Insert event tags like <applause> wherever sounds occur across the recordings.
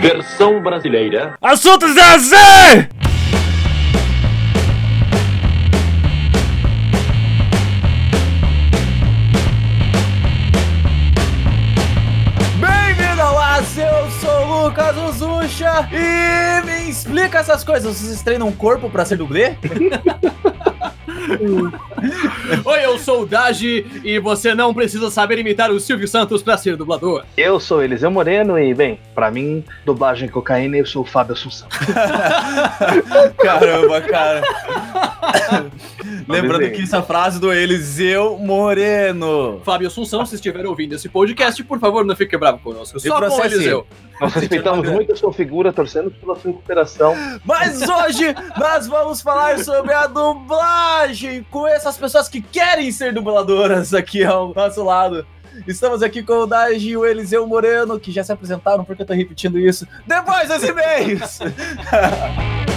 Versão brasileira. Assuntos da Z! Bem-vindo ao AC, eu sou o Lucas Uzucha e me explica essas coisas. Vocês treinam um corpo pra ser dublê? <laughs> <laughs> Oi, eu sou o Daji e você não precisa saber imitar o Silvio Santos pra ser dublador. Eu sou Eliseu Moreno e, bem, pra mim, dublagem cocaína, eu sou o Fábio Assunção. <laughs> Caramba, cara. <laughs> Lembrando que essa frase do Eliseu Moreno. Fábio Assunção, se estiver ouvindo esse podcast, por favor, não fique bravo conosco. Só com o. Eliseu. Nós respeitamos muito a sua figura, torcendo pela sua recuperação. Mas hoje nós vamos falar sobre a dublagem com essas pessoas que querem ser dubladoras aqui ao nosso lado. Estamos aqui com o Daji e o Eliseu Moreno, que já se apresentaram, porque eu tô repetindo isso. Depois dos e-mails! <laughs>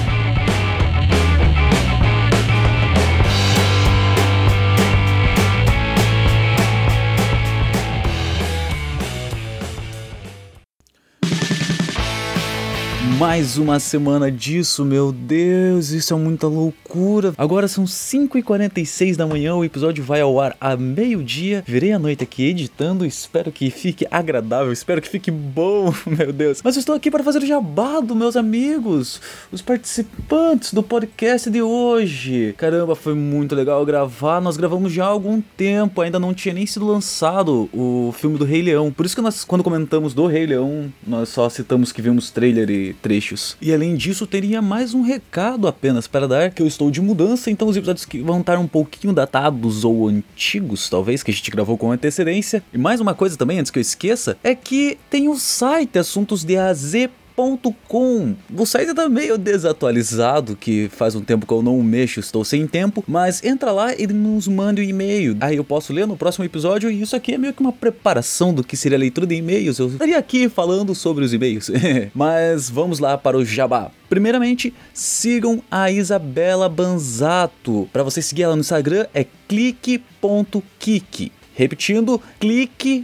Mais uma semana disso, meu Deus, isso é muita loucura. Agora são 5h46 da manhã, o episódio vai ao ar a meio-dia. Virei a noite aqui editando, espero que fique agradável, espero que fique bom, <laughs> meu Deus. Mas eu estou aqui para fazer o jabado, meus amigos, os participantes do podcast de hoje. Caramba, foi muito legal gravar. Nós gravamos já há algum tempo, ainda não tinha nem sido lançado o filme do Rei Leão. Por isso que nós, quando comentamos do Rei Leão, nós só citamos que vimos trailer e trechos. E além disso, teria mais um recado apenas para dar, que eu estou de mudança, então os episódios que vão estar um pouquinho datados ou antigos, talvez, que a gente gravou com antecedência. E mais uma coisa também, antes que eu esqueça, é que tem o site Assuntos de AZ Com. O site tá meio desatualizado, que faz um tempo que eu não mexo, estou sem tempo, mas entra lá e nos mande um e-mail. Aí eu posso ler no próximo episódio e isso aqui é meio que uma preparação do que seria a leitura de e-mails. Eu estaria aqui falando sobre os e-mails. <laughs> mas vamos lá para o jabá. Primeiramente, sigam a Isabela Banzato. Para você seguir ela no Instagram é clique.kiki. Repetindo, clique.kiki.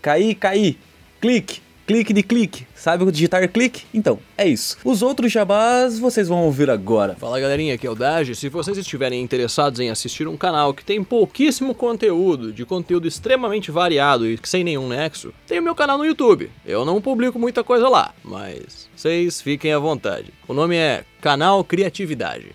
Caí, caí. Clique. Clique de clique. Sabe o digitar clique? Então, é isso. Os outros jabás vocês vão ouvir agora. Fala galerinha, aqui é o Daji. Se vocês estiverem interessados em assistir um canal que tem pouquíssimo conteúdo, de conteúdo extremamente variado e sem nenhum nexo, tem o meu canal no YouTube. Eu não publico muita coisa lá, mas vocês fiquem à vontade. O nome é Canal Criatividade.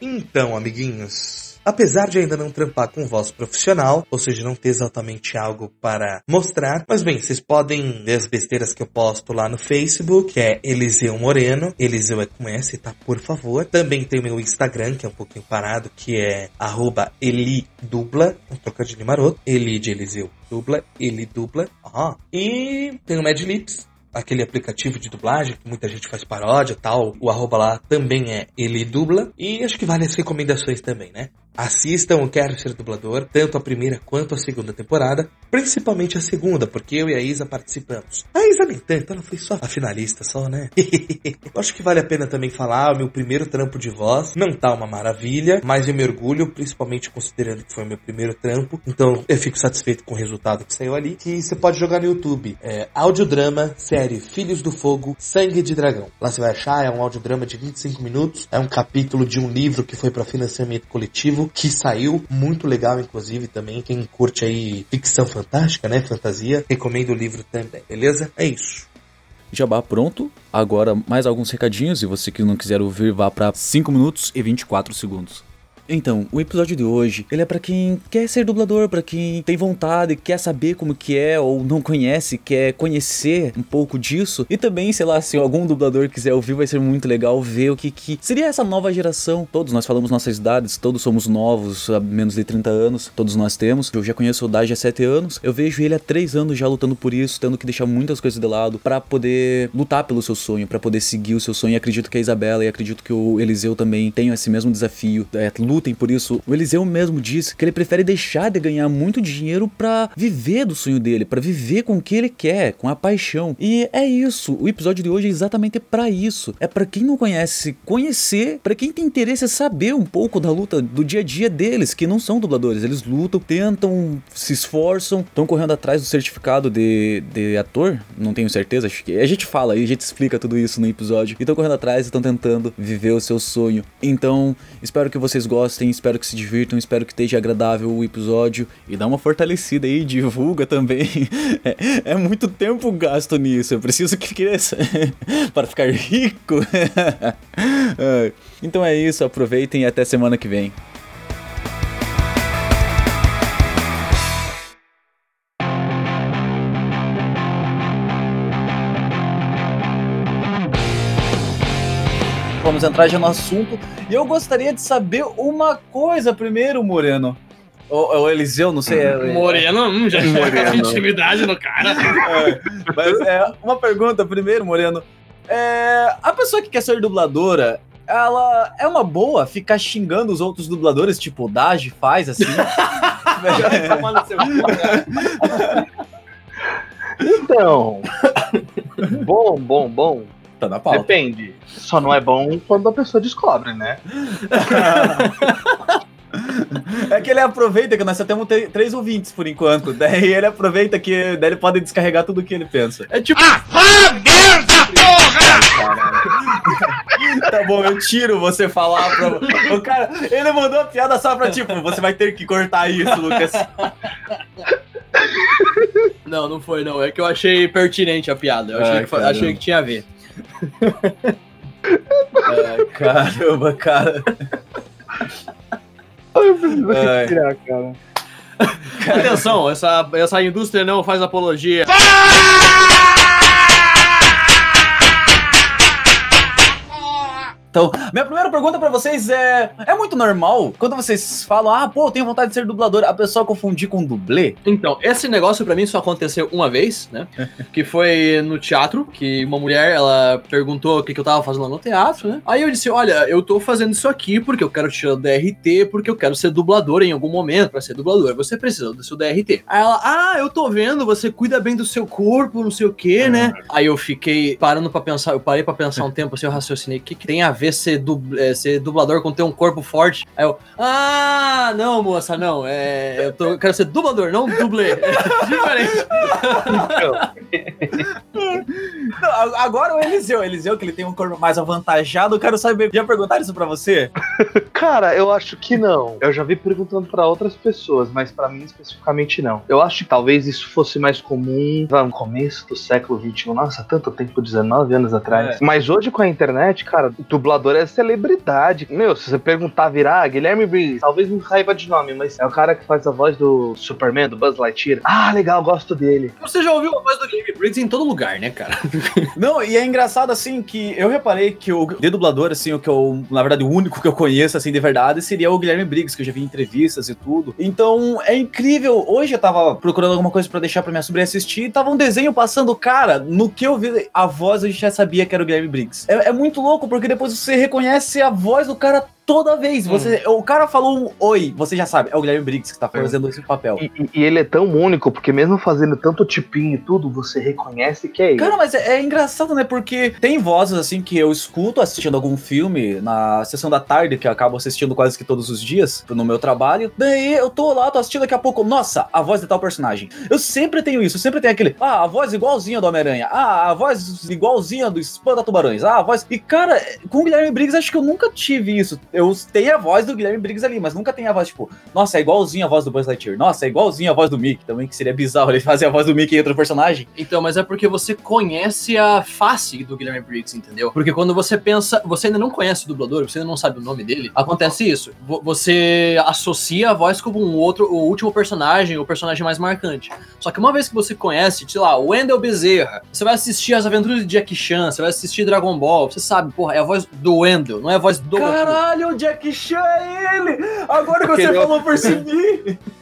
Então, amiguinhos, apesar de ainda não trampar com voz profissional, ou seja, não ter exatamente algo para mostrar, mas bem, vocês podem ver as besteiras que eu posto lá no Facebook, que é Eliseu Moreno, Eliseu é com S, tá? Por favor. Também tem o meu Instagram, que é um pouquinho parado, que é arroba elidubla, um trocadilho maroto, Eli de Eliseu dubla, Eli dubla, aham. E tem o Madlips, aquele aplicativo de dublagem que muita gente faz paródia tal. O arroba lá também é ele dubla. E acho que vale as recomendações também, né? Assistam o Quero Ser Dublador, tanto a primeira quanto a segunda temporada, principalmente a segunda, porque eu e a Isa participamos. A Isa nem tanto, ela foi só a finalista, só, né? <laughs> acho que vale a pena também falar, o meu primeiro trampo de voz não tá uma maravilha, mas eu me orgulho, principalmente considerando que foi o meu primeiro trampo, então eu fico satisfeito com o resultado que saiu ali, que você pode jogar no YouTube. É audiodrama, série Filhos do Fogo, Sangue de Dragão. Lá você vai achar, é um audiodrama de 25 minutos, é um capítulo de um livro que foi para financiamento coletivo, que saiu, muito legal inclusive também, quem curte aí ficção fantástica, né, fantasia, recomendo o livro também, beleza? É isso. Jabá pronto. Agora mais alguns recadinhos e você que não quiser ouvir vá para 5 minutos e 24 segundos. Então, o episódio de hoje, ele é pra quem quer ser dublador, pra quem tem vontade, quer saber como que é ou não conhece, quer conhecer um pouco disso. E também, sei lá, se algum dublador quiser ouvir, vai ser muito legal ver o que, que seria essa nova geração. Todos nós falamos nossas idades, todos somos novos, há menos de 30 anos, todos nós temos. Eu já conheço o Daj há 7 anos, eu vejo ele há 3 anos já lutando por isso, tendo que deixar muitas coisas de lado pra poder lutar pelo seu sonho, pra poder seguir o seu sonho. E acredito que a Isabela e acredito que o Eliseu também tenham esse mesmo desafio. É, lutem lutem por isso. O Eliseu mesmo disse que ele prefere deixar de ganhar muito dinheiro pra viver do sonho dele, pra viver com o que ele quer, com a paixão. E é isso. O episódio de hoje é exatamente pra isso. É pra quem não conhece conhecer, pra quem tem interesse em saber um pouco da luta do dia a dia deles, que não são dubladores. Eles lutam, tentam, se esforçam, estão correndo atrás do certificado de, de ator. Não tenho certeza, acho que a gente fala aí, a gente explica tudo isso no episódio. E estão correndo atrás e estão tentando viver o seu sonho. Então, espero que vocês gostem, espero que se divirtam, espero que esteja agradável o episódio e dá uma fortalecida aí, divulga também. <laughs> É, é muito tempo gasto nisso, eu preciso que cresça <laughs> para ficar rico. <laughs> É, então é isso, aproveitem e até semana que vem. Vamos entrar já no assunto. E eu gostaria de saber uma coisa primeiro, Moreno. Ou, ou Eliseu, não sei. é- Moreno, hum, já <laughs> chega intimidade no cara. É, mas é, uma pergunta primeiro, Moreno. É, a pessoa que quer ser dubladora, ela é uma boa ficar xingando os outros dubladores, tipo o Daj faz, assim? <laughs> Então. bom, bom, bom. Tá na pauta. Depende. Só não é bom quando a pessoa descobre, né? <laughs> É que ele aproveita que nós só temos te- três ouvintes por enquanto. <laughs> Daí ele aproveita que daí ele pode descarregar tudo o que ele pensa. É tipo, Tá bom, eu tiro você falar pra. O cara, ele mandou a piada só pra tipo, você vai ter que cortar isso, Lucas. não, não foi não, é que eu achei pertinente a piada, eu achei, Ai, que, achei que tinha a ver. Ai, caramba, cara. Eu preciso Ai. respirar, cara. Atenção, essa, essa indústria não faz apologia. Então, minha primeira pergunta pra vocês é: é muito normal quando vocês falam, ah, pô, eu tenho vontade de ser dublador, a pessoa confundir com dublê? Então, esse negócio pra mim só aconteceu uma vez, né? <laughs> Que foi no teatro, que uma mulher, ela perguntou o que, que eu tava fazendo lá no teatro, né? Aí eu disse, olha, eu tô fazendo isso aqui porque eu quero tirar o DRT, porque eu quero ser dublador em algum momento pra ser dublador. Você precisa do seu DRT. Aí ela, ah, eu tô vendo, você cuida bem do seu corpo, não sei o que, né? Aí eu fiquei parando pra pensar, eu parei pra pensar um tempo assim, eu raciocinei, o que, que tem a ver ser, dub- é, ser dublador com ter um corpo forte? Aí eu, ah, não, moça, não, é, eu, tô- eu quero ser dublador, não dublê. É <laughs> diferente. <laughs> Não, agora o Eliseu, Eliseu, que ele tem um corpo mais avantajado, eu quero saber. Já perguntaram isso pra você? <laughs> Cara, eu acho que não. Eu já vi perguntando pra outras pessoas, mas pra mim especificamente não. Eu acho que talvez isso fosse mais comum lá no começo do século XXI. Nossa, tanto tempo, 19 anos atrás. Mas hoje com a internet, cara, o dublador é celebridade. Meu, se você perguntar, virar Guilherme Briggs, talvez não saiba de nome, mas é o cara que faz a voz do Superman, do Buzz Lightyear. Ah, legal, gosto dele. Você já ouviu a voz do Guilherme Briggs em todo lugar, né, cara? <laughs> Não, e é engraçado assim que eu reparei que o de dublador, assim, o que eu, na verdade, o único que eu conheço, assim, de verdade, seria o Guilherme Briggs, que eu já vi em entrevistas e tudo. Então, é incrível. Hoje eu tava procurando alguma coisa pra deixar pra minha sobrinha assistir e tava um desenho passando, cara, no que eu vi a voz, eu já sabia que era o Guilherme Briggs. É, é muito louco, porque depois você reconhece a voz do cara toda vez. Você, O cara falou um oi, você já sabe, é o Guilherme Briggs que tá fazendo esse papel. E, e- e ele é tão único, porque mesmo fazendo tanto tipinho e tudo, você reconhece que é ele. Cara, mas é, é engraçado, né? Porque tem vozes assim que eu escuto assistindo algum filme na sessão da tarde, que eu acabo assistindo quase que todos os dias no meu trabalho. Daí eu tô lá, tô assistindo daqui a pouco, nossa, a voz de tal personagem. Eu sempre tenho isso, eu sempre tenho aquele, ah, a voz igualzinha do Homem-Aranha, ah, a voz igualzinha do Espanta Tubarões, ah, a voz. E cara, com o Guilherme Briggs acho que eu nunca tive isso. Eu tenho a voz do Guilherme Briggs ali, mas nunca tenho a voz, tipo, nossa, é igualzinho a voz do Buzz Lightyear, nossa, é igualzinho a voz do Mickey também, que seria bizarro ele fazer a voz do Mickey em outro personagem. Então, mas é porque você conhece a face do Guilherme Briggs, entendeu? Porque quando você pensa, você ainda não conhece o dublador, você ainda não sabe o nome dele, acontece isso. Vo- Você associa a voz como um outro, o último personagem, o personagem mais marcante. Só que uma vez que você conhece, sei lá, Wendell Bezerra, você vai assistir as aventuras de Jackie Chan, você vai assistir Dragon Ball, você sabe, porra, é a voz do Wendell, não é a voz do Caralho, o Jack Chan é ele! Agora que você Aquele falou, percebi! <laughs>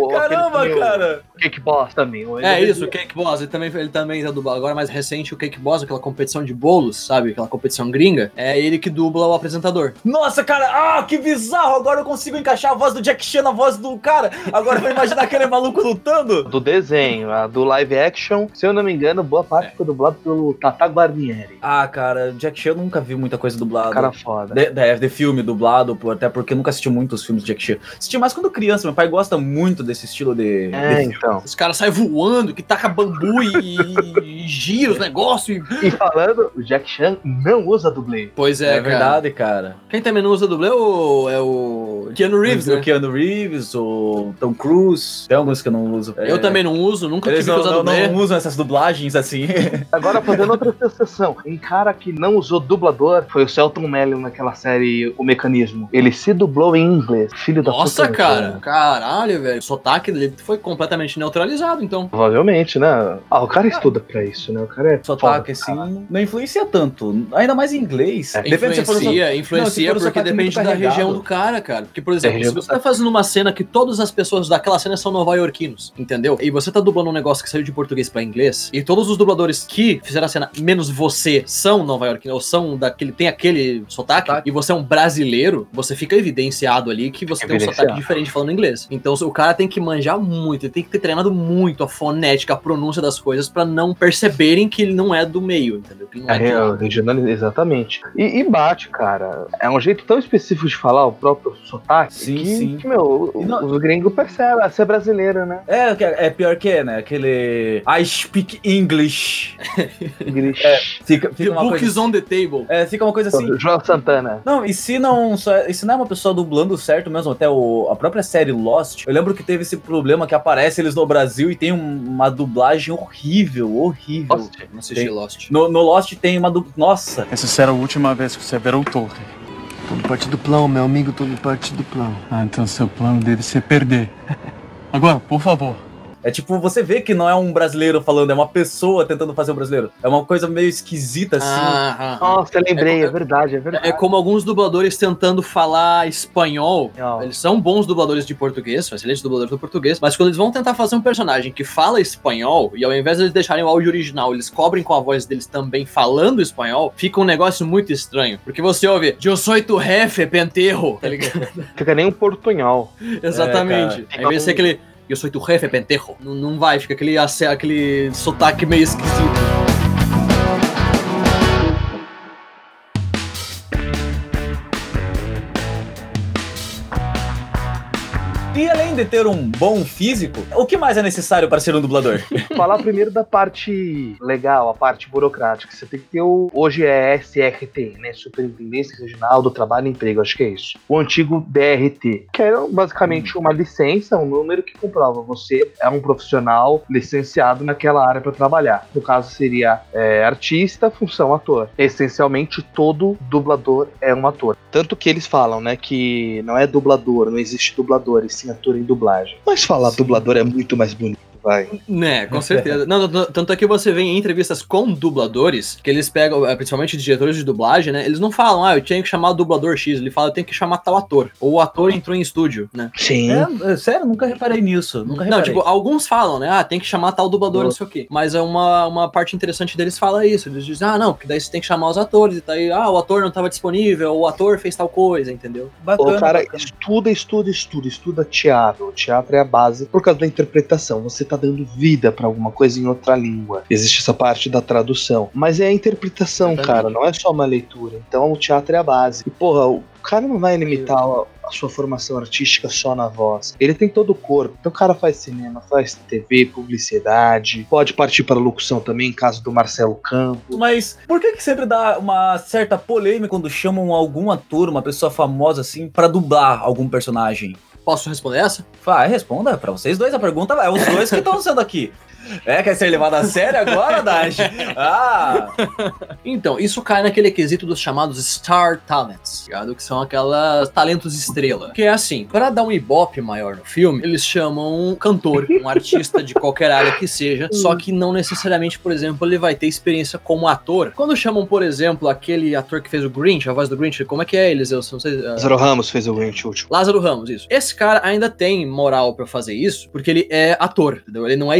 O- Caramba, aquele tem o- cara! Cake Boss também. Ele É isso, o Cake Boss, ele também, ele também já dubla. Agora mais recente, o Cake Boss, aquela competição de bolos, sabe? Aquela competição gringa. É ele que dubla o apresentador. Nossa, cara, ah, que bizarro! Agora eu consigo encaixar a voz do Jack Chan na voz do cara. Agora eu vou imaginar aquele maluco lutando. Do desenho, a do live action, se eu não me engano, boa parte foi dublado pelo Tata Guarnieri. Ah, cara, Jack Chan eu nunca vi muita coisa dublada. Cara foda. De, de, de filme dublado, até porque eu nunca assisti muitos filmes de Jack Chan. Assisti mais quando criança, meu pai gosta muito desse estilo de. É, de- então. Os caras saem voando, que taca bambu e, e gira os <laughs> negócios. E... E falando, o Jack Chan não usa dublê. Pois É, é, cara. verdade, cara. Quem também não usa dublê é o, é o Keanu Reeves, o né? Keanu Reeves, o Tom Cruise. Tem alguns que eu não uso. Eu É, também não uso, nunca Eles tive que não, usar não, dublê. não usam essas dublagens assim. <laughs> Agora, fazendo outra exceção, um cara que não usou dublador foi o Celton Mello naquela série O Mecanismo. Ele se dublou em inglês. Filho da Nossa, puta. cara. Caralho, velho. O sotaque dele foi completamente neutralizado, então. Provavelmente, né? Ah, o cara estuda pra isso, né? O cara é Sotaque, foda, assim, não influencia tanto. Ainda mais em inglês. É. Se for Influencia, Não, influencia porque depende da carregado. região do cara, cara. Porque, por exemplo, região se você tá fazendo uma cena que todas as pessoas daquela cena são nova-iorquinos, entendeu? E você tá dublando um negócio que saiu de português pra inglês, e todos os dubladores que fizeram a cena, menos você, são nova-iorquinos, ou são daquele, tem aquele sotaque, Sotaque. e você é um brasileiro, você fica evidenciado ali que você tem um sotaque diferente falando inglês. Então o cara tem que manjar muito, ele tem que ter treinado muito a fonética, a pronúncia das coisas pra não perceberem que ele não é do meio, entendeu? Que não É, é, é, regional- exatamente. E, e bate, cara. É um jeito tão específico de falar o próprio sotaque Sim, que, sim. que, meu, não- os gringos percebem. Você é brasileiro, né? É, que- é pior que é, né? Aquele I speak English. <laughs> Grinch. Fica, The fica uma book coisa, is on the table. é, fica uma coisa assim. João Santana. Não, e se não, e se não é uma pessoa dublando certo mesmo, até o, a própria série Lost, eu lembro que teve esse problema que aparece eles no Brasil e tem um- uma dublagem horrível, horrível. Lost? Não assisti Tem- Lost. No, no Lost tem uma dublagem. Nossa! Essa será a última vez que você verá o Torre. Tudo parte do plano, meu amigo, tudo parte do plano. Ah, então seu plano deve ser perder. <laughs> Agora, por favor. É tipo, você vê que não é um brasileiro falando, é uma pessoa tentando fazer um brasileiro. É uma coisa meio esquisita assim. Ah, ah. Nossa, eu lembrei, É- é, verdade, é verdade. É como alguns dubladores tentando falar espanhol. Não. Eles são bons dubladores de português, são excelentes dubladores do português, mas quando eles vão tentar fazer um personagem que fala espanhol, e ao invés de eles deixarem o áudio original, eles cobrem com a voz deles também falando espanhol, fica um negócio muito estranho. Porque você ouve, eu sou tu jefe, penterro, tá ligado? Fica nem um portunhol. <laughs> Exatamente. Ao invés de ser aquele, eu sou tu jefe, penterro, não, não vai, fica aquele, aquele sotaque meio esquisito. E além de ter um bom físico, o que mais é necessário para ser um dublador? <laughs> Falar primeiro da parte legal, a parte burocrática. Você tem que ter o. Hoje é SRT, né? Superintendência Regional do Trabalho e Emprego, acho que é isso. O antigo DRT, que era basicamente uma licença, um número que comprova você é um profissional licenciado naquela área para trabalhar. No caso, seria é, artista, função ator. Essencialmente, todo dublador é um ator. Tanto que eles falam, né, que não é dublador, não existe dublador, e sim ator em dublagem. Mas falar dublador é muito mais bonito. Vai. Né, com certeza. Não, tanto é que você vê em entrevistas com dubladores, que eles pegam, eh, principalmente diretores de dublagem, né? Eles não falam, ah, eu tinha que chamar o dublador X, ele fala, eu tenho que chamar tal ator. Ou o ator entrou em estúdio, né? Sim. É, é, sério, nunca reparei nisso. Nunca reparei. Não, tipo, alguns falam, né? Ah, tem que chamar tal dublador, não sei o quê. Mas é uma, uma parte interessante deles fala isso. Eles dizem, ah, não, porque daí você tem que chamar os atores e tá aí, ah, o ator não estava disponível, o ator fez tal coisa, entendeu? bacana, O cara bacana. estuda, estuda, estuda, estuda teatro. O teatro é a base por causa da interpretação. Você tá dando vida pra alguma coisa em outra língua. Existe essa parte da tradução. Mas é a interpretação, Exatamente. cara, não é só uma leitura. Então o teatro é a base. E, porra, o cara não vai limitar a, sua formação artística só na voz. Ele tem todo o corpo. Então o cara faz cinema, faz TV, publicidade. Pode partir para locução também, em caso do Marcelo Campos. Mas por que que sempre dá uma certa polêmica quando chamam algum ator, uma pessoa famosa assim, pra dublar algum personagem? Posso responder essa? Vai, responda pra vocês dois a pergunta, é os dois que estão sendo aqui. É, quer ser levado a sério agora, Dash? Ah! Então, isso cai naquele quesito dos chamados Star Talents, ligado? Que são aquelas talentos estrela. Que é assim, para dar um ibope maior no filme, eles chamam um cantor, um artista de qualquer área que seja, só que não necessariamente, por exemplo, ele vai ter experiência como ator. Quando chamam, por exemplo, aquele ator que fez o Grinch, a voz do Grinch, como é que é eles? Eu não sei. ah, Zero Ramos fez o Grinch último. Lázaro Ramos, isso. Esse cara ainda tem moral pra fazer isso, porque ele é ator, entendeu? Ele não é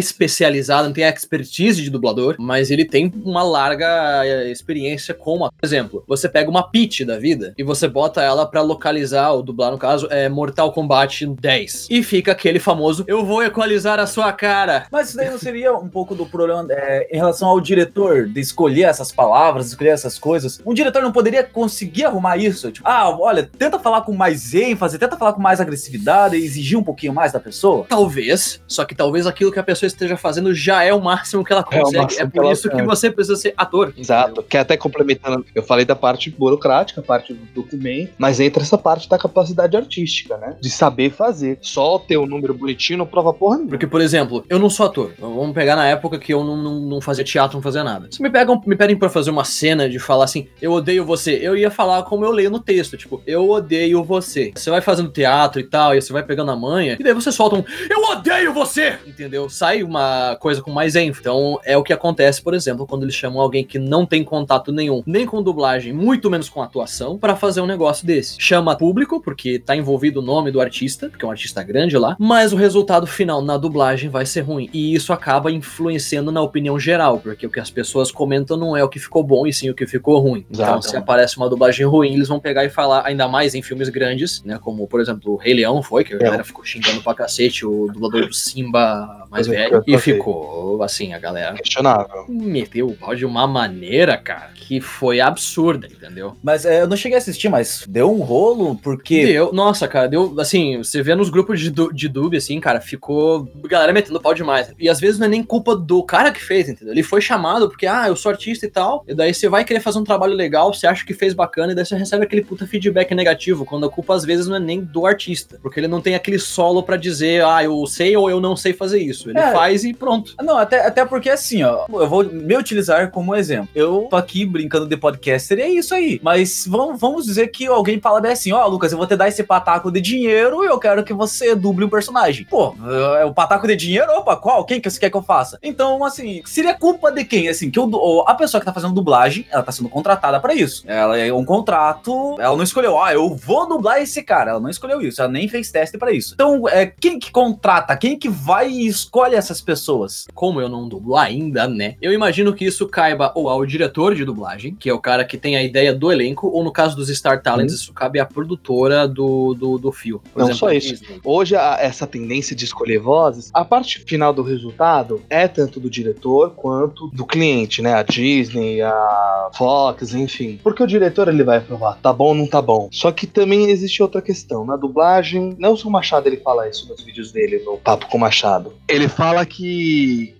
especializado, não tem expertise de dublador, mas ele tem uma larga eh, experiência como ator. Por exemplo, você pega uma pitch da vida e você bota ela pra localizar, ou dublar no caso, é Mortal Kombat 10. E fica aquele famoso, eu vou equalizar a sua cara. Mas isso daí não seria um pouco do problema é, em relação ao diretor de escolher essas palavras, escolher essas coisas? Um diretor não poderia conseguir arrumar isso? Tipo, ah, olha, tenta falar com mais ênfase, tenta falar com mais agressividade e exigir um pouquinho mais da pessoa? Talvez, só que talvez aquilo que a pessoa esteja fazendo já é o máximo que ela É consegue. É, que por isso que você precisa ser ator. Exato. Que até complementando, eu falei da parte burocrática, a parte do documento, mas entra essa parte da capacidade artística, né? De saber fazer. Só ter o número bonitinho não prova porra nenhuma. Porque, por exemplo, eu não sou ator. Vamos pegar na época que eu não, não, não fazia teatro, não fazia nada. Se me, pegam, me pedem pra fazer uma cena de falar assim, eu odeio você, eu ia falar como eu leio no texto, tipo, eu odeio você. Você vai fazendo teatro e tal, e você vai pegando a manha, e daí você solta um, eu odeio você! Entendeu? Sai uma coisa com mais ênfase. Então, é o que acontece, por exemplo, quando eles chamam alguém que não tem contato nenhum, nem com dublagem, muito menos com atuação, pra fazer um negócio desse. Chama público, porque tá envolvido o nome do artista, porque é um artista grande lá, mas o resultado final na dublagem vai ser ruim. E isso acaba influenciando na opinião geral, porque o que as pessoas comentam não é o que ficou bom, e sim o que ficou ruim. Então, Exato. se aparece uma dublagem ruim, eles vão pegar e falar, ainda mais em filmes grandes, né? Como, por exemplo, o Rei Leão foi, que a galera ficou xingando pra cacete, o dublador do Simba mais é, velho. E sei. Ficou, assim, a galera Questionável. meteu o pau de uma maneira, cara, que foi absurda, entendeu? Mas é, eu não cheguei a assistir, mas deu um rolo, porque. Deu, nossa, cara, deu, assim, você vê nos grupos de, du- de dub, assim, cara, ficou galera metendo pau demais. E às vezes não é nem culpa do cara que fez, entendeu? Ele foi chamado porque, ah, eu sou artista e tal, e daí você vai querer fazer um trabalho legal, você acha que fez bacana, e daí você recebe aquele puta feedback negativo, quando a culpa às vezes não é nem do artista, porque ele não tem aquele solo pra dizer, ah, eu sei ou eu não sei fazer isso. Ele É. faz e pronto. Não, até, até porque assim, ó, eu vou me utilizar como exemplo. Eu tô aqui brincando de podcaster e é isso aí. Mas vamos, vamos dizer que alguém fala bem assim: ó, Lucas, eu vou te dar esse pataco de dinheiro e eu quero que você duble um personagem. Pô, é o pataco de dinheiro? Opa, qual? Quem que você quer que eu faça? Então, assim, seria culpa de quem? Assim, que eu, a pessoa que tá fazendo dublagem, ela tá sendo contratada pra isso. Ela é um contrato, ela não escolheu, ó, eu vou dublar esse cara. Ela não escolheu isso, ela nem fez teste pra isso. Então, é, quem que contrata? Quem que vai e escolhe essas pessoas? Como eu não dublo ainda, né? Eu imagino que isso caiba ou ao diretor de dublagem, que é o cara que tem a ideia do elenco, ou no caso dos Star Talents, isso cabe à produtora do, do, do fio. Por Não só a isso. Disney. Hoje, a- essa tendência de escolher vozes, a parte final do resultado é tanto do diretor quanto do cliente, né? A Disney, a Fox, enfim. Porque o diretor ele vai aprovar, tá bom ou não tá bom. Só que também existe outra questão. Na dublagem, Nelson Machado ele fala isso nos vídeos dele, no Papo com Machado. Ele fala que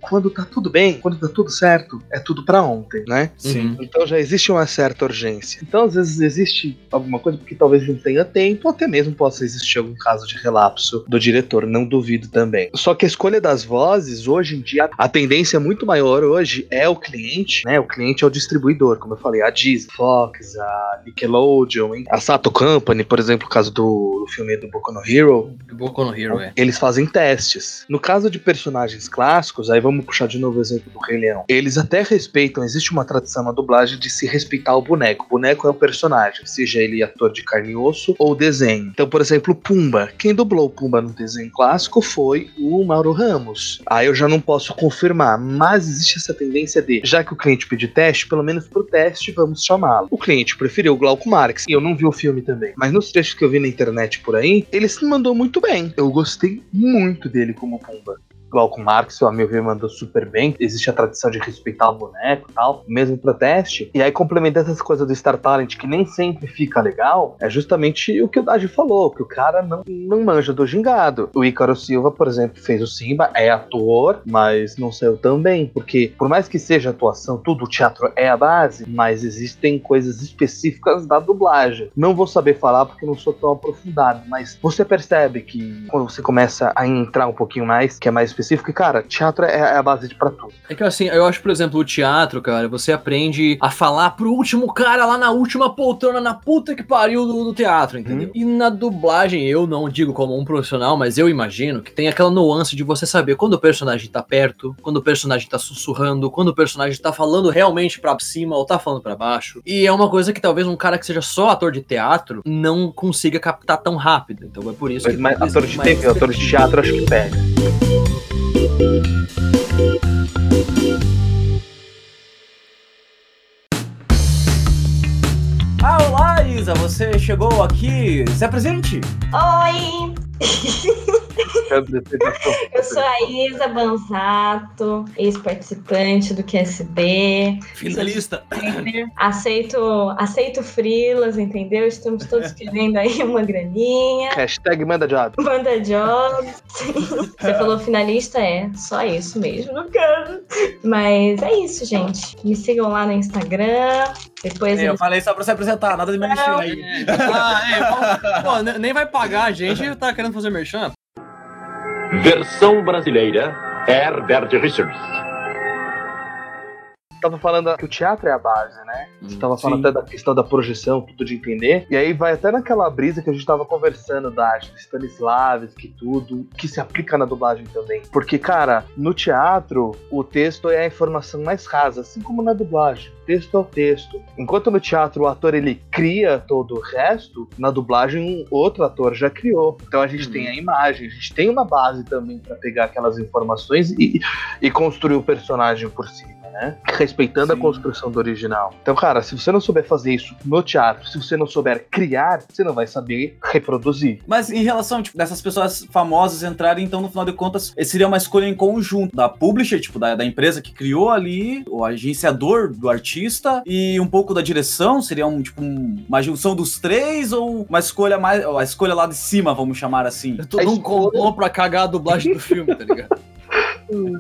quando tá tudo bem, quando tá tudo certo, é tudo pra ontem, né? Sim. Então já existe uma certa urgência. Então, às vezes, existe alguma coisa porque talvez não tenha tempo, ou até mesmo possa existir algum caso de relapso do diretor, não duvido também. Só que a escolha das vozes, hoje em dia, a tendência muito maior hoje é o cliente, né? O cliente é o distribuidor, como eu falei, a Disney, Fox, a Nickelodeon, hein? a Sato Company, por exemplo, o caso do, do filme do Boku no Hero, Boku no Hero, é. eles fazem testes. No caso de personagens clássicos, aí vamos puxar de novo o exemplo do Rei Leão. Eles até respeitam, existe uma tradição na dublagem de se respeitar o boneco. O boneco é o personagem, seja ele ator de carne e osso ou desenho. Então, por exemplo, Pumba. Quem dublou Pumba no desenho clássico foi o Mauro Ramos. Aí eu já não posso confirmar, mas existe essa tendência de, já que o cliente pediu teste, pelo menos pro teste vamos chamá-lo. O cliente preferiu o Glauco Marx, e eu não vi o filme também, mas nos trechos que eu vi na internet por aí, ele se mandou muito bem. Eu gostei muito dele como Pumba. Glauco Marx, a meu ver, mandou super bem. Existe a tradição de respeitar o boneco e tal, mesmo pro teste. E aí, complementando essas coisas do Star Talent, que nem sempre fica legal, é justamente o que o Dagi falou, que o cara não, não manja do gingado. O Ícaro Silva, por exemplo, fez o Simba, é ator, mas não saiu tão bem, porque por mais que seja atuação, tudo, o teatro é a base, mas existem coisas específicas da dublagem. Não vou saber falar porque não sou tão aprofundado, mas você percebe que quando você começa a entrar um pouquinho mais, que é mais específico. E, cara, teatro é, é a base de pra tudo. É que assim, eu acho, por exemplo, o teatro, cara, você aprende a falar pro último cara lá na última poltrona, na puta que pariu do, do teatro, entendeu? E na dublagem, eu não digo como um profissional, mas eu imagino que tem aquela nuance de você saber quando o personagem tá perto, quando o personagem tá sussurrando, quando o personagem tá falando realmente pra cima ou tá falando pra baixo. E é uma coisa que talvez um cara que seja só ator de teatro não consiga captar tão rápido. Então é por isso Mas, que. mas talvez ator de TV, ator de teatro, acho que pega. Olá, Isa, você chegou aqui. Se apresente. Oi, <laughs> eu sou a Isa Banzato, ex-participante do QSB. Finalista. Aceito, aceito frilas, entendeu? Estamos todos querendo aí uma graninha. Hashtag manda job. Manda jobs. Você falou finalista, é só isso mesmo, no caso. Mas é isso, gente. Me sigam lá no Instagram. Depois É, eu falei só pra se apresentar, nada de merchan aí. Ah, é, pô, <laughs> pô, ne- nem vai pagar a gente tá querendo fazer merchan. Versão brasileira, Herbert Richards. Tava falando que o teatro é a base, né? Você tava falando sim. até da questão da projeção, tudo de entender. E aí vai até naquela brisa que a gente tava conversando da arte Stanislavski, tudo, que se aplica na dublagem também. Porque, cara, no teatro, o texto é a informação mais rasa, assim como na dublagem. Texto é o texto. Enquanto no teatro o ator ele cria todo o resto, na dublagem um outro ator já criou. Então a gente tem a imagem, a gente tem uma base também pra pegar aquelas informações e, e construir o personagem por cima. Né? Respeitando a Sim. construção do original. Então, cara, se você não souber fazer isso no teatro, se você não souber criar, você não vai saber reproduzir. Mas em relação, tipo, dessas pessoas famosas entrarem, então, no final de contas, eh, seria uma escolha em conjunto da publisher, tipo, da, da empresa que criou ali, o agenciador do artista, e um pouco da direção, seria um, tipo, um- uma junção dos três, ou uma escolha mais, a escolha lá de cima, vamos chamar assim. É todo um complô pra cagar a dublagem do filme, tá ligado? <laughs>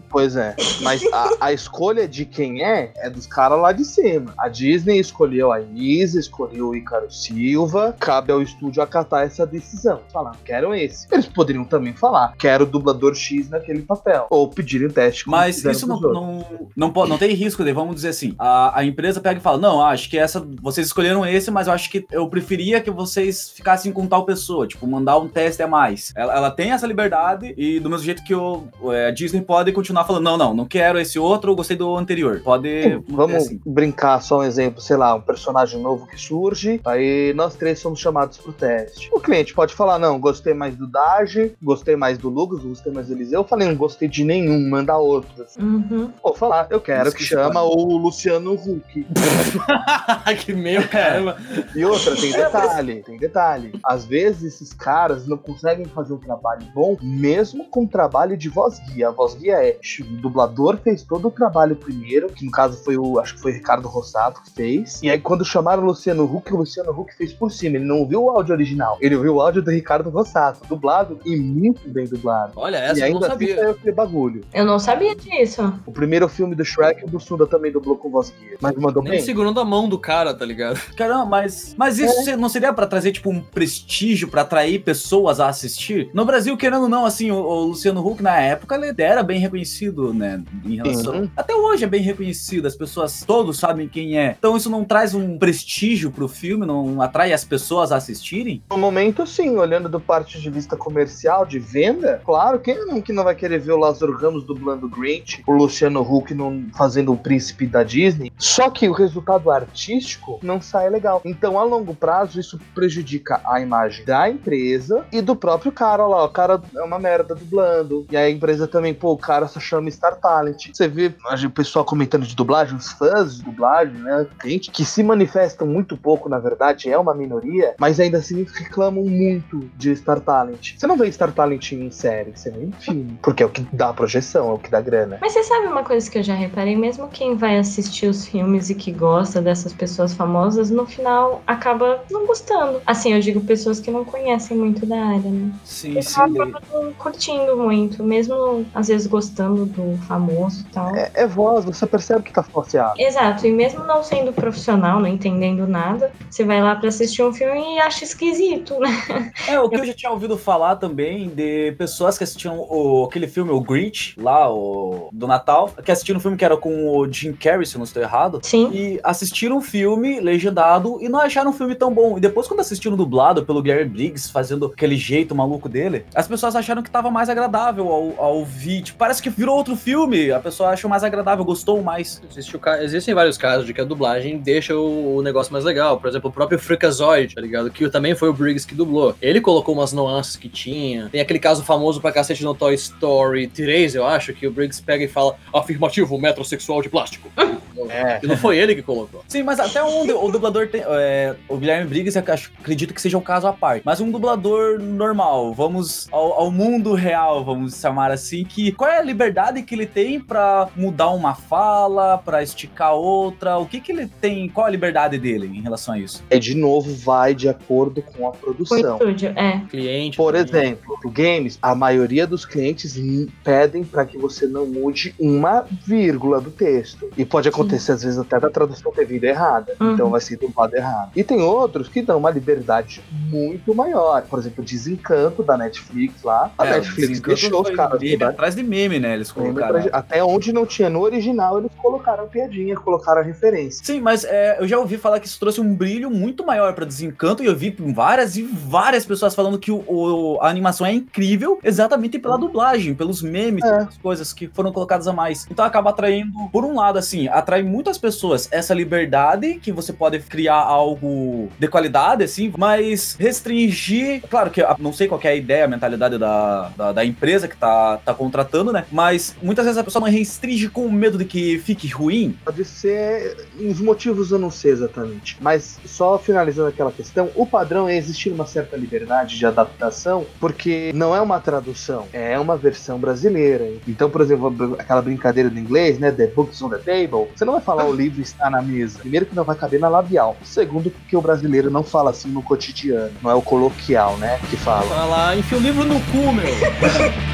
Pois é. Mas a, a escolha de quem é, é dos caras lá de cima. A Disney escolheu a Isa, escolheu o Ícaro Silva. Cabe ao estúdio acatar essa decisão. Falar, quero esse. Eles poderiam também falar, quero o dublador X naquele papel. Ou pedirem teste. Mas isso não, não, não, pode, não tem risco de, vamos dizer assim, a, a empresa pega e fala, não, acho que essa, vocês escolheram esse, mas eu acho que eu preferia que vocês ficassem com tal pessoa, tipo, mandar um teste a mais. Ela, ela tem essa liberdade e do mesmo jeito que o, é, a Disney pode continuar falando, não, não, não quero esse outro, eu gostei do anterior. Pode... Vamos assim. brincar só um exemplo, sei lá, um personagem novo que surge, aí nós três somos chamados pro teste. O cliente pode falar, não, gostei mais do Dage, gostei mais do Lucas, gostei mais do Eliseu. Eu falei, não gostei de nenhum, manda outros. Uhum. Ou falar, eu quero Isso que que chama o Luciano Huck. <laughs> que meio, caramba. E outra, tem detalhe, tem detalhe. Às vezes esses caras não conseguem fazer um trabalho bom, mesmo com trabalho de voz guia. A voz guia é, o dublador fez todo o trabalho primeiro, que no caso foi o, acho que foi o Ricardo Rossato que fez. E aí quando chamaram o Luciano Huck, o Luciano Huck fez por cima. Ele não ouviu o áudio original, ele ouviu o áudio do Ricardo Rossato, dublado e muito bem dublado. Olha, e essa eu não ainda assim sabia. aquele bagulho. Eu não sabia disso. O primeiro filme do Shrek, o Bussunda também dublou com voz guia. Mas mandou Nem bem. segurando a mão do cara, tá ligado? <laughs> Caramba, mas, mas isso se- não seria pra trazer, tipo, um prestígio, pra atrair pessoas a assistir? No Brasil, querendo ou não, assim, o, o Luciano Huck, na época, ele era bem reconhecido, né, em relação... Sim. Até hoje é bem reconhecido, as pessoas, todos sabem quem é. Então isso não traz um prestígio pro filme, não atrai as pessoas a assistirem? No momento, sim, olhando do parte de vista comercial, de venda, claro, quem não, que não vai querer ver o Lázaro Ramos dublando o Grinch, o Luciano Huck não, fazendo o príncipe da Disney? Só que o resultado artístico não sai legal. Então, a longo prazo, isso prejudica a imagem da empresa e do próprio cara lá. O cara é uma merda dublando. E a empresa também, pô, o cara só chama Star Talent. Você vê o pessoal comentando de dublagem, os fãs de dublagem, né? Gente que se manifestam muito pouco, na verdade, é uma minoria, mas ainda assim reclamam muito de Star Talent. Você não vê Star Talent em série, você vê em filme. Porque é o que dá projeção, é o que dá grana. Mas você sabe uma coisa que eu já reparei? Mesmo quem vai assistir os filmes e que gosta dessas pessoas famosas, no final acaba não gostando. Assim, eu digo pessoas que não conhecem muito da área, né? Sim, Acaba não curtindo muito, mesmo às vezes gostando do famoso e tal. É, é voz, você percebe que tá falseado. Exato, e mesmo não sendo profissional, não entendendo nada, você vai lá pra assistir um filme e acha esquisito, né? É, o <laughs> que eu já tinha ouvido falar também de pessoas que assistiam o, aquele filme, o Grinch, lá, o, do Natal, que assistiram um filme que era com o Jim Carrey, se eu não estou errado, Sim. e assistiram um filme legendado e não acharam um filme tão bom. E depois, quando assistiram dublado pelo Gary Briggs, fazendo aquele jeito maluco dele, as pessoas acharam que tava mais agradável ao, ao ouvir. Tipo, parece que virou outro filme, a pessoa achou mais agradável, gostou mais. Existe o ca- Existem vários casos de que a dublagem deixa o, negócio mais legal. Por exemplo, o próprio Freakazoid, tá ligado? Que também foi o Briggs que dublou. Ele colocou umas nuances que tinha. Tem aquele caso famoso pra cacete no Toy Story 3, eu acho, que o Briggs pega e fala afirmativo metrosexual de plástico. <laughs> É. E não foi ele que colocou. Sim, mas até onde o dublador tem. é, o Guilherme Briggs, eu acho- acredito que seja um caso à parte. Mas um dublador normal, vamos ao, ao mundo real, vamos chamar assim, que qual é a liberdade que ele tem pra mudar uma fala, pra esticar outra? O que que ele tem? Qual a liberdade dele em relação a isso? E de novo vai de acordo com a Com o produção. estúdio, é. Cliente. Por também. exemplo, no games, a maioria dos clientes pedem para que você não mude uma vírgula do texto. E pode acontecer, às vezes, até da tradução ter vindo errada. Uhum. Então vai ser dublado errado. E tem outros que dão uma liberdade muito maior. Por exemplo, Desencanto da Netflix lá. A É, Netflix deixou os caras atrás de meme, né? Eles colocaram. Até onde não tinha no original, eles colocaram piadinha, colocaram a referência. Sim, mas é, eu já ouvi falar que isso trouxe um brilho muito maior pra Desencanto e eu vi várias e várias pessoas falando que o, o- a animação é incrível exatamente pela dublagem, pelos memes, É. pelas coisas que foram colocadas a mais. Então acaba atraindo, por um lado, assim, atrai muitas pessoas essa liberdade que você pode criar algo de qualidade, assim, mas restringir. Claro que não sei qual é a ideia, a mentalidade da, da, da empresa que tá, tá contratando, né? Mas muitas vezes a pessoa não restringe com medo de que fique ruim. Pode ser. Os motivos eu não sei exatamente. Mas só finalizando aquela questão, o padrão é existir uma certa liberdade de adaptação, porque não é uma tradução, é uma versão brasileira. Então, por exemplo, aquela brincadeira do inglês, né? The books on the table. Você não vai falar o livro está na mesa. Primeiro que não vai caber na labial. Segundo, porque o brasileiro não fala assim no cotidiano. Não é o coloquial, né? Que fala. Vai lá, enfia o livro no cu, meu. <laughs>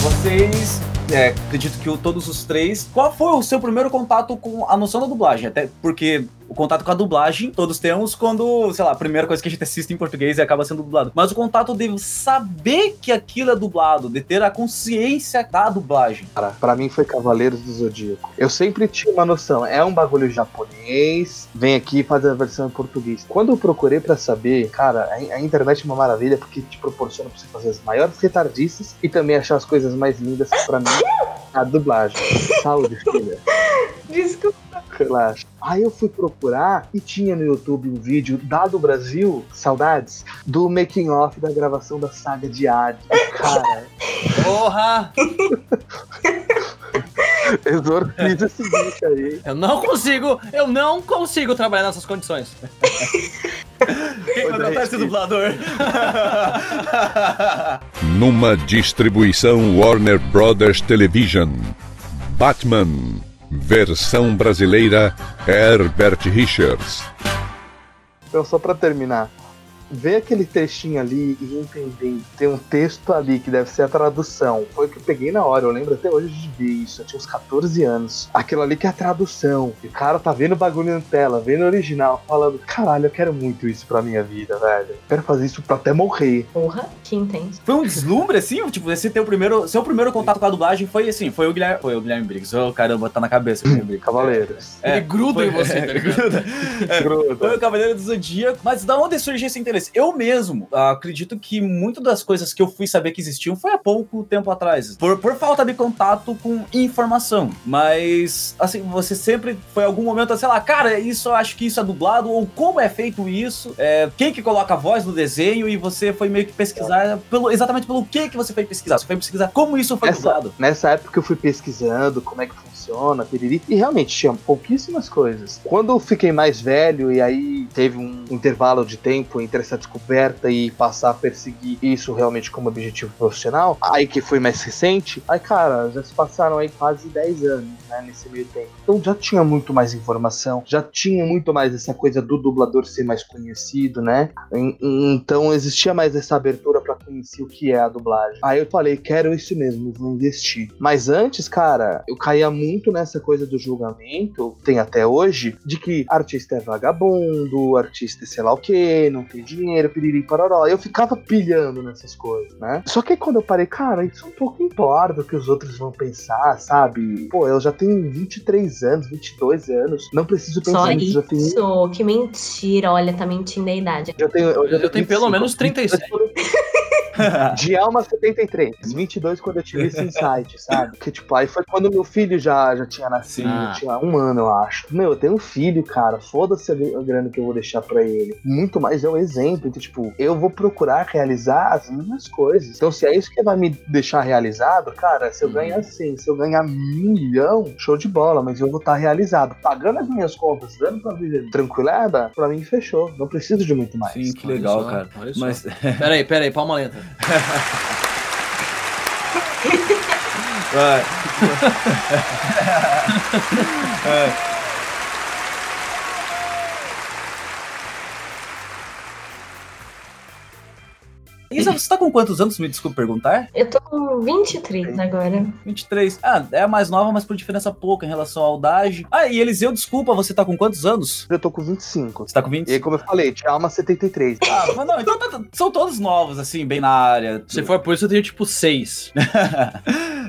Vocês, é, acredito que todos os três. Qual foi o seu primeiro contato com a noção da dublagem? Até porque o contato com a dublagem todos temos quando, sei lá, a primeira coisa que a gente assiste em português e acaba sendo dublado. Mas o contato de saber que aquilo é dublado, de ter a consciência da dublagem. Cara, pra mim foi Cavaleiros do Zodíaco. Eu sempre tinha uma noção, é um bagulho japonês, vem aqui e faz a versão em português. Quando eu procurei pra saber, cara, a, a internet é uma maravilha porque te proporciona pra você fazer as maiores retardices e também achar as coisas mais lindas que pra mim a dublagem. <laughs> Saúde, filha. Desculpa. Relaxa. Aí eu fui procurar e tinha no YouTube um vídeo da do Brasil, saudades, do making off da gravação da saga de Hades. Cara, <laughs> Porra! <laughs> exorciza esse bicho aí. Eu não consigo, eu não consigo trabalhar nessas condições. <laughs> Quem contratar esse dublador? Numa distribuição Warner Brothers Television. Batman. Versão brasileira Herbert Richards. Então, só pra terminar, ver aquele textinho ali e entender, tem um texto ali que deve ser a tradução. Foi o que eu peguei na hora, eu lembro até hoje de ver isso, eu tinha uns 14 anos. Aquilo ali que é a tradução. E o cara tá vendo o bagulho na tela, vendo o original, falando: caralho, eu quero muito isso pra minha vida, velho. Quero fazer isso pra até morrer. Porra, que intenso. Foi um deslumbre, assim? Tipo, esse teu primeiro. Seu primeiro contato com a dublagem foi assim, foi o Guilherme. Foi o Guilherme Briggs. Oh, caramba, tá na cabeça o Guilherme Briggs. Cavaleiros. É, Ele gruda em foi- você, tá <laughs> ligado? gruda. É, Gruda. Foi o Cavaleiro do Zodíaco. Mas da onde surgiu esse interesse? Eu mesmo acredito que muitas das coisas que eu fui saber que existiam foi há pouco tempo atrás. Por, por falta de contato com informação. Mas, assim, você sempre foi algum momento, sei lá, cara, isso eu acho que isso é dublado, ou como é feito isso, é, quem que coloca a voz no desenho, e você foi meio que pesquisar pelo, exatamente pelo que que você foi pesquisar. Você foi pesquisar como isso foi Essa- dublado. Nessa época eu fui pesquisando como é que funciona, piriri, e realmente tinha pouquíssimas coisas. Quando eu fiquei mais velho e aí teve um intervalo de tempo entre essa descoberta e passar a perseguir isso realmente como objetivo profissional, aí que foi mais recente, aí cara, já se passaram aí quase 10 anos, né, nesse meio tempo. Então já tinha muito mais informação, já tinha muito mais essa coisa do dublador ser mais conhecido, né? En- en- Então existia mais essa abertura para conhecia o que é a dublagem. Aí eu falei, quero isso mesmo, vou investir. Mas antes, cara, eu caía muito nessa coisa do julgamento, tem até hoje, de que artista é vagabundo, artista é sei lá o quê, não tem dinheiro, piriri paroró. Eu ficava pilhando nessas coisas, né? Só que aí quando eu parei, cara, isso um pouco importa o que os outros vão pensar, sabe? Pô, eu já tenho 23 anos, 22 anos, não preciso pensar Só nisso, já tenho isso, que mentira. Olha, tá mentindo a idade. já tenho, eu já Eu tenho pelo 25. menos 37. <laughs> <laughs> De alma 73, 22 quando eu tive esse <laughs> insight, sabe? Que tipo, aí foi quando meu filho já, já tinha nascido, Sim. tinha um ano, eu acho. Meu, eu tenho um filho, cara, foda-se a gr- a grana que eu vou deixar pra ele. Muito mais é um exemplo, então, tipo, eu vou procurar realizar as minhas coisas. Então, se é isso que vai me deixar realizado, cara, se eu ganhar 100, se eu ganhar um milhão, show de bola, mas eu vou estar realizado. Pagando as minhas contas, dando pra viver tranquilada, pra mim fechou. Não preciso de muito mais. Sim, que legal, cara. olha só. Mas. Peraí, peraí, palma lenta. <laughs> Vai. <laughs> <laughs> Isa, você tá com quantos anos? Me desculpe perguntar. Eu tô com 23 agora. 23. Ah, é a mais nova, mas por diferença pouca em relação ao Dage. Ah, e Eliseu, desculpa, você tá com quantos anos? Eu tô com 25. Você tá com E 20? aí, como eu falei, tinha alma 73. Ah, mas não, então tá- são todos novos, assim, bem na área. Se for por isso, eu tenho tipo seis. <laughs>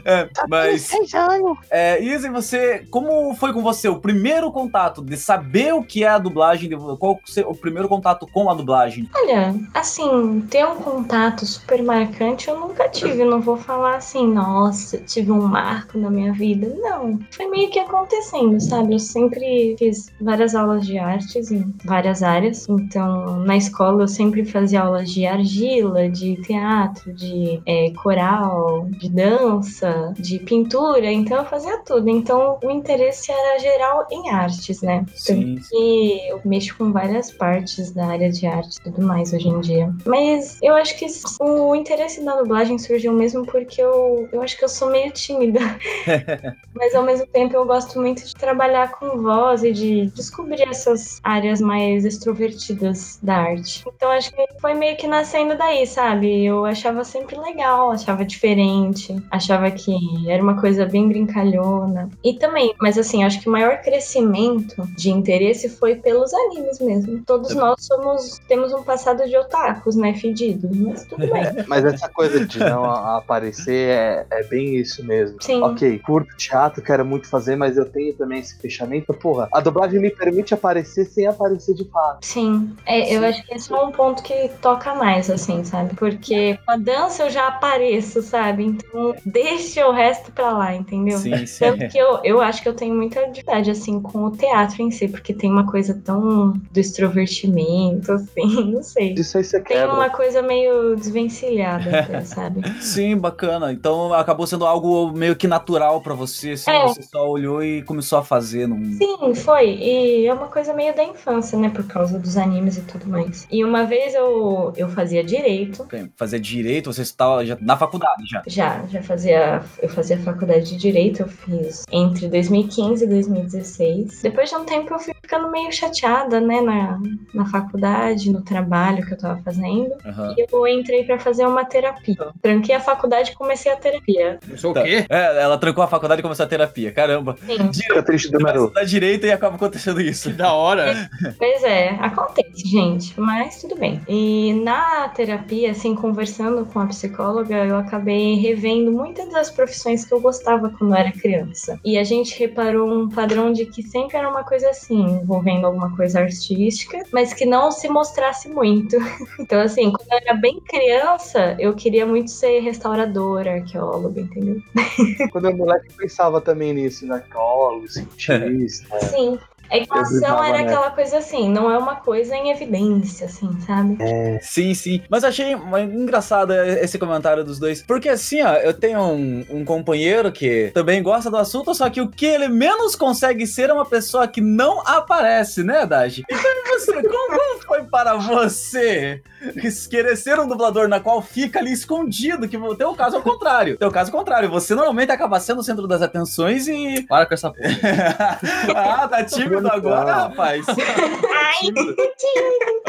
É, mas, Seis anos. é, Isa, e você, como foi com você o primeiro contato de saber o que é a dublagem? Qual o seu- o primeiro contato com a dublagem? Olha, assim, ter um contato super marcante eu nunca tive. Não vou falar assim, nossa, tive um marco na minha vida. Não. Foi meio que acontecendo, sabe? Eu sempre fiz várias aulas de artes em várias áreas. Então, na escola eu sempre fazia aulas de argila, de teatro, de é, coral, de dança, de pintura. Então, eu fazia tudo. Então, o interesse era geral em artes, né? Sim. que eu mexo com várias partes da área de arte e tudo mais hoje em dia. Mas eu acho que o interesse da dublagem surgiu mesmo porque eu, eu acho que eu sou meio tímida. <laughs> Mas ao mesmo tempo eu gosto muito de trabalhar com voz e de descobrir essas áreas mais extrovertidas da arte. Então acho que foi meio que nascendo daí, sabe? Eu achava sempre legal, achava diferente, achava que era uma coisa bem brincalhona. E também, mas assim, acho que o maior crescimento de interesse foi pelos animes mesmo. Todos nós somos temos um passado de otakus, né, fedidos, mas tudo bem. Mas essa coisa de não aparecer é, é bem isso mesmo. Sim. Ok, curto teatro, quero muito fazer, mas eu tenho também esse fechamento. Porra, a dublagem me permite aparecer sem aparecer de fato. Sim, é, eu acho que esse é um ponto que toca mais, assim, sabe? Porque com a dança eu já apareço, sabe? Então deixa o resto pra lá, entendeu? Sim, sim. Tanto que eu, eu acho que eu tenho muita dificuldade, assim, com o teatro em si, porque tem uma coisa tão do extrovertimento, assim, <laughs> não sei. Isso aí você Tem quebra. uma coisa meio desvencilhada, até, <laughs> sabe? Sim, bacana. Então acabou sendo algo meio que natural pra você, assim, É. você só olhou e começou a fazer. Num... Sim, foi. E é uma coisa meio da infância, né? Por causa dos animes e tudo mais. E uma vez eu, eu fazia direito. Fazer direito, você estava já na faculdade já. Já, já fazia. Eu fazia faculdade de direito, eu fiz entre 2015 e 2016. Depois de um tempo eu fui ficando meio chateada, né, na, na faculdade, no trabalho que eu tava fazendo. Aham. E eu entrei pra fazer uma terapia. Tranquei a faculdade e comecei a terapia. Eu sou Tá. o quê? É, ela trancou a faculdade e começou a terapia. Caramba. Sim. Fica triste do Naruto. estudar direito e acaba acontecendo isso. Que da hora. Pois é, acontece, gente, mas tudo bem. E na terapia, assim, conversando com a psicóloga, eu acabei revendo muitas das profissões que eu gostava quando eu era criança. E a gente reparou um padrão de que sempre era uma coisa assim, envolvendo alguma coisa artística, mas que não se mostrasse muito. <laughs> Então, assim, quando eu era bem criança, eu queria muito ser restauradora, arqueóloga, entendeu? <laughs> Quando eu era moleque, eu pensava também nisso, né? arqueólogo, cientista. Sim. A equação era nessa. aquela coisa assim, não é uma coisa em evidência, assim, sabe? Sim, sim. Mas achei engraçado esse comentário dos dois. Porque assim, ó, eu tenho um, um companheiro que também gosta do assunto, só que o que ele menos consegue ser é uma pessoa que não aparece, né, Daji? Então, e você, como, como foi para você <laughs> querer ser um dublador na qual fica ali escondido, que o teu caso é o contrário. O teu caso é o contrário. Você normalmente acaba sendo o centro das atenções e. <laughs> Para com essa <laughs> porra. ah, tá tímido agora, rapaz. Ai,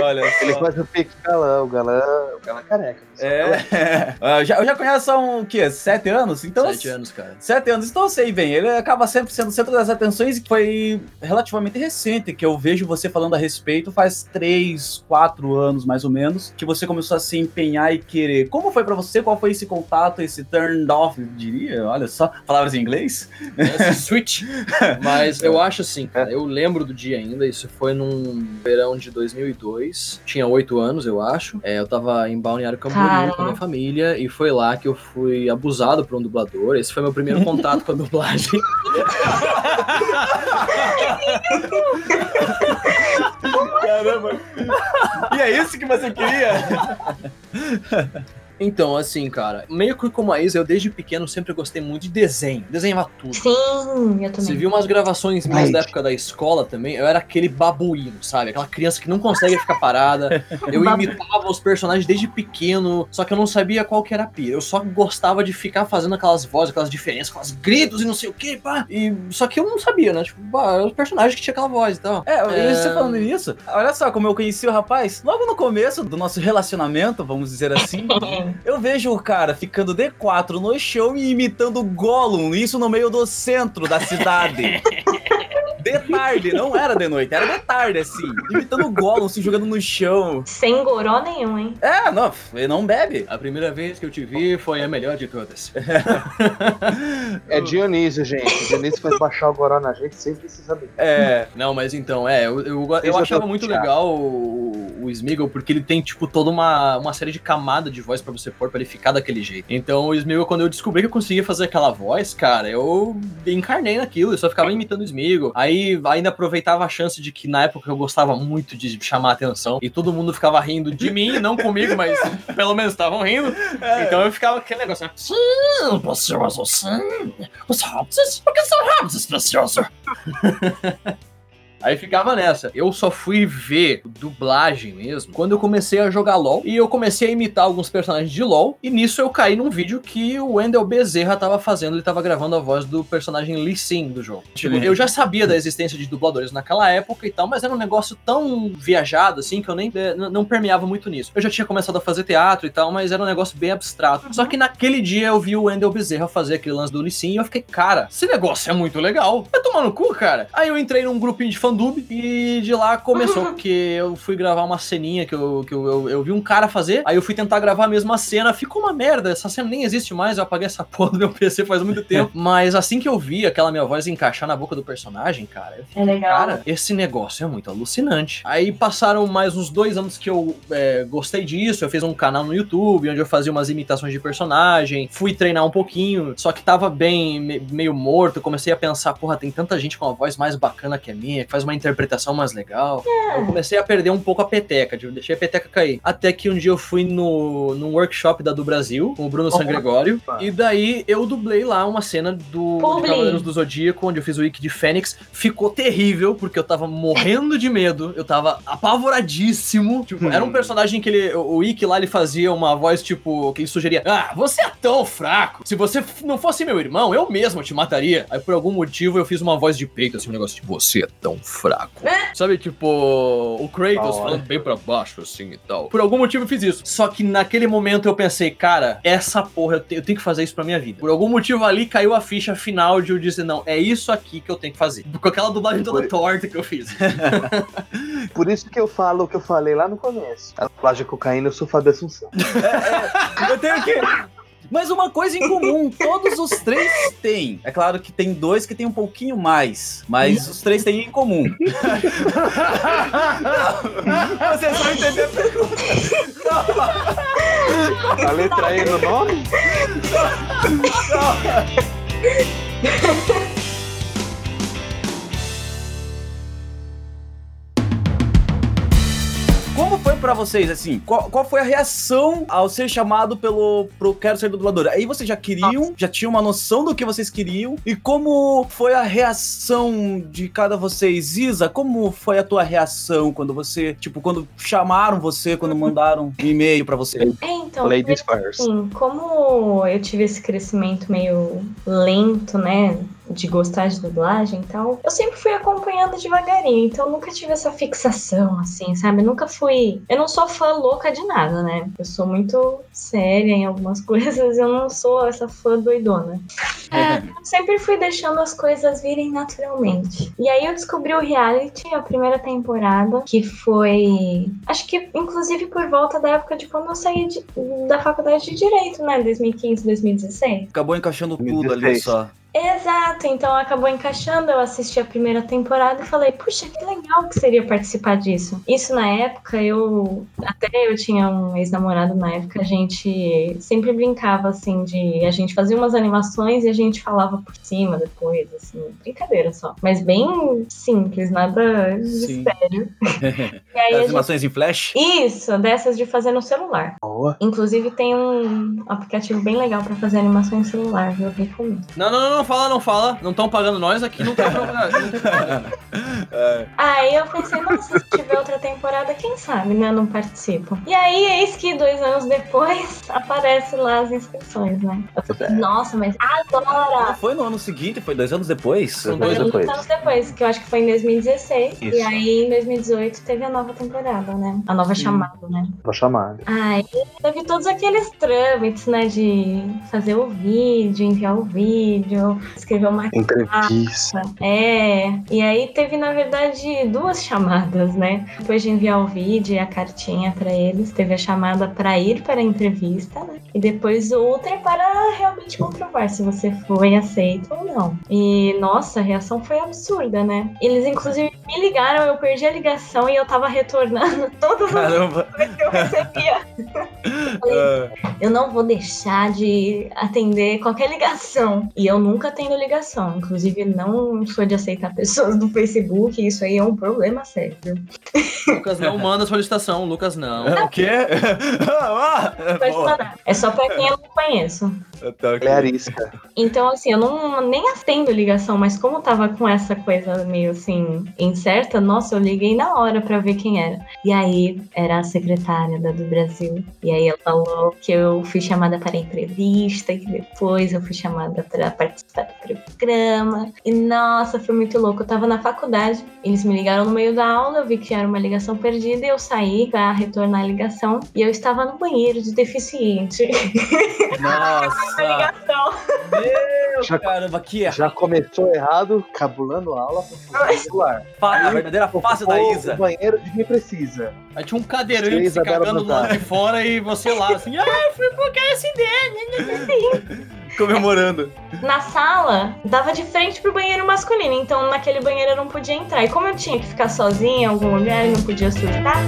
Olha Ele só. faz o pique galã, o galã, o galã careca. É. Eu já, eu já conheço há um, o quê? Sete anos? Então, Sete anos, cara. Sete anos, então eu sei bem. Ele acaba sempre sendo o centro das atenções e foi relativamente recente que eu vejo você falando a respeito, faz três, quatro anos mais ou menos, que você começou a se empenhar e querer. Como foi pra você? Qual foi esse contato, esse turned off, diria? Olha só, palavras em inglês? Esse switch. <laughs> Mas eu acho assim, cara, eu lembro do dia ainda, isso foi num verão de 2002, tinha oito anos, eu acho. É, eu tava em Balneário Camboriú com a minha família e foi lá que eu fui abusado por um dublador. Esse foi meu primeiro contato com a dublagem. <laughs> Caramba! E é isso que você queria? dia. Então, assim, cara, meio que como a Isa, eu desde pequeno sempre gostei muito de desenho. Desenhava tudo. Sim, eu também. Você viu umas gravações minhas da época da escola também? Eu era aquele babuíno, sabe? Aquela criança que não consegue ficar parada. <laughs> Eu imitava os personagens desde pequeno, só que eu não sabia qual que era a pira. Eu só gostava de ficar fazendo aquelas vozes, aquelas diferenças, aquelas gritos e não sei o que, pá. E, só que eu não sabia, né? Tipo, bah, os personagens que tinha aquela voz e tal. É, É. você falando nisso, olha só como eu conheci o rapaz. Logo no começo do nosso relacionamento, vamos dizer assim, <laughs> eu vejo o cara ficando D4 no chão e imitando Gollum, isso no meio do centro da cidade. <laughs> De tarde, não era de noite, era de tarde, assim. Imitando o Gollum, se jogando no chão. Sem goró nenhum, hein? É, não, ele não bebe. A primeira vez que eu te vi foi a melhor de todas. É Dionísio, gente. Dionísio faz baixar o goró na gente sem precisar saber. É, Não, mas então, é, eu, eu, eu achava muito legal o, o Smeagol, porque ele tem, tipo, toda uma, uma série de camadas de voz pra você pôr pra ele ficar daquele jeito. Então, o Smeagol, quando eu descobri que eu conseguia fazer aquela voz, cara, eu encarnei naquilo, eu só ficava imitando o Smeagol. Aí ainda aproveitava a chance de que na época eu gostava muito de chamar a atenção e todo mundo ficava rindo de mim, não comigo, mas pelo menos estavam rindo. Então eu ficava aquele negócio, né? Sim, precioso, sim. Os hobbits, porque são hobbits, precioso. <laughs> Aí ficava nessa. Eu só fui ver dublagem mesmo quando eu comecei a jogar LoL e eu comecei a imitar alguns personagens de LoL. E nisso eu caí num vídeo que o Wendell Bezerra tava fazendo. Ele tava gravando a voz do personagem Lee Sin do jogo. Tipo, eu já sabia da existência de dubladores naquela época e tal, mas era um negócio tão viajado assim que eu nem eh, não permeava muito nisso. Eu já tinha começado a fazer teatro e tal, mas era um negócio bem abstrato. Só que naquele dia eu vi o Wendell Bezerra fazer aquele lance do Lee Sin e eu fiquei, cara, esse negócio é muito legal. Vai tomar no cu, cara. Aí eu entrei num grupinho de fandub e de lá começou, <laughs> porque eu fui gravar uma ceninha que, eu, que eu, eu, eu vi um cara fazer, aí eu fui tentar gravar a mesma cena, ficou uma merda, essa cena nem existe mais, eu apaguei essa <laughs> porra do meu PC faz muito <laughs> tempo. Mas assim que eu vi aquela minha voz encaixar na boca do personagem, cara, eu É legal. Cara, esse negócio é muito alucinante. Aí passaram mais uns dois anos que eu é, gostei disso. Eu fiz um canal no YouTube onde eu fazia umas imitações de personagem. Fui treinar um pouquinho, só que tava bem me- meio morto. Comecei a pensar, porra, tem tanta gente com uma voz mais bacana que a minha, que faz uma interpretação mais legal. Eu comecei a perder um pouco a peteca, tipo, deixei a peteca cair. Até que um dia eu fui no, num workshop da do Brasil, com o Bruno San Gregório. E daí eu dublei lá uma cena do de. Cavaleiros do Zodíaco, onde eu fiz o Wiki de Fênix. Ficou terrível, porque eu tava morrendo de medo. Eu tava apavoradíssimo. Tipo, era um personagem que ele. O Wiki lá ele fazia uma voz, tipo, que ele sugeria: Ah, você é tão fraco. Se você não fosse meu irmão, eu mesmo te mataria. Aí por algum motivo eu fiz uma voz de peito, assim, um negócio tipo, você é tão fraco. Sabe, tipo, o Kratos falando bem pra baixo, assim e tal. Por algum motivo eu fiz isso. Só que naquele momento eu pensei, cara, essa porra, eu, te- eu tenho que fazer isso pra minha vida. Por algum motivo ali caiu a ficha final de eu dizer, não, é isso aqui que eu tenho que fazer. Com aquela dublagem toda Foi. torta que eu fiz. <laughs> Por isso que eu falo o que eu falei lá no começo. A plágio cocaína, eu sou Fábio Assunção. <laughs> eu tenho que. Mas uma coisa em comum, <laughs> todos os três têm. É claro que tem dois que tem um pouquinho mais, mas os três têm em comum. <laughs> Vocês vão entender a pergunta. A letra E no nome? <laughs> Como foi pra vocês, assim, qual, qual foi a reação ao ser chamado pelo pro Quero Ser Dublador? Aí vocês já queriam, já tinham uma noção do que vocês queriam, e como foi a reação de cada vocês? Isa, como foi a tua reação quando você, tipo, quando chamaram você, quando mandaram um e-mail pra você? É, então, first. assim, como eu tive esse crescimento meio lento, né? De gostar de dublagem e tal, eu sempre fui acompanhando devagarinho, então eu nunca tive essa fixação, assim, sabe? Eu nunca fui. Eu não sou fã louca de nada, né? Eu sou muito séria em algumas <laughs> coisas, eu não sou essa fã doidona. É, eu sempre fui deixando as coisas virem naturalmente. E aí eu descobri o reality, a primeira temporada, que foi. Acho que inclusive por volta da época de quando eu saí de- da faculdade de Direito, né? 2015, 2016. Acabou encaixando tudo ali 2016. só. Exato, então acabou encaixando. Eu assisti a primeira temporada e falei, puxa, que legal que seria participar disso. Isso na época, eu. Até eu tinha um ex-namorado na época, a gente sempre brincava assim de. A gente fazia umas animações e a gente falava por cima depois, assim, brincadeira só. Mas bem simples, nada de Sim. sério. <laughs> E As gente... animações em flash? Isso, dessas de fazer no celular. Boa. Inclusive tem um aplicativo bem legal pra fazer animação em celular, viu? Recomendo. Não, não, não, não fala, não fala. Não estão pagando nós aqui, não tem problema. Aí eu pensei, nossa, se tiver outra temporada, quem sabe, né? Não participo. E aí, eis que dois anos depois <laughs> aparece lá as inscrições, né? Eu falei, nossa, mas agora! Não foi no ano seguinte, foi dois anos depois? Foi dois dois depois. anos depois, que eu acho que foi em 2016. Isso. E aí, em 2018, teve a nova temporada, né? A nova chamada, né? Vou chamar. Aí teve todos aqueles trâmites, né? De fazer o vídeo, enviar o vídeo, escrever uma Entrevista. É, e aí teve na verdade duas chamadas, né? Depois de enviar o vídeo e a cartinha pra eles, teve a chamada pra ir para a entrevista, né? E depois outra para realmente comprovar se você foi aceito ou não. E nossa, a reação foi absurda, né? Eles inclusive me ligaram, eu perdi a ligação e eu tava retornando <laughs> todas as Caramba. coisas que eu recebia. <laughs> Falei, eu não vou deixar de atender qualquer ligação. E eu nunca atendo ligação. Inclusive, não sou de aceitar <laughs> pessoas do Facebook. Isso aí é um problema sério. Lucas não manda solicitação, Lucas não. O quê? <laughs> Ah, boa. mandar. É só pra quem eu não conheço. Então, assim, eu não nem atendo ligação, mas como tava com essa coisa meio assim, incerta, nossa, eu liguei na hora pra ver quem era. E aí, era a secretária da do Brasil. E aí ela falou que eu fui chamada para entrevista, e que depois eu fui chamada para participar do programa. E nossa, foi muito louco. Eu tava na faculdade, eles me ligaram no meio da aula, eu vi que era uma ligação perdida, e eu saí pra retornar a ligação. E eu estava no banheiro de deficiente. Nossa. Ligação. Meu Já- caramba, que é Já começou errado, cabulando a aula fa- a verdadeira face da Isa. O banheiro de quem precisa. Aí tinha um cadeirante se cagando do lado de fora e você lá, assim, ah, fui pro KSD. <laughs> Comemorando. Na sala, dava de frente pro banheiro masculino, então naquele banheiro eu não podia entrar. E como eu tinha que ficar sozinha em algum lugar e não podia surtar,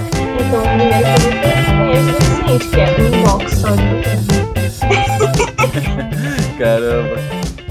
então o primeiro que eu fui foi o banheiro do deficiente, que é um box só de <laughs> Caramba.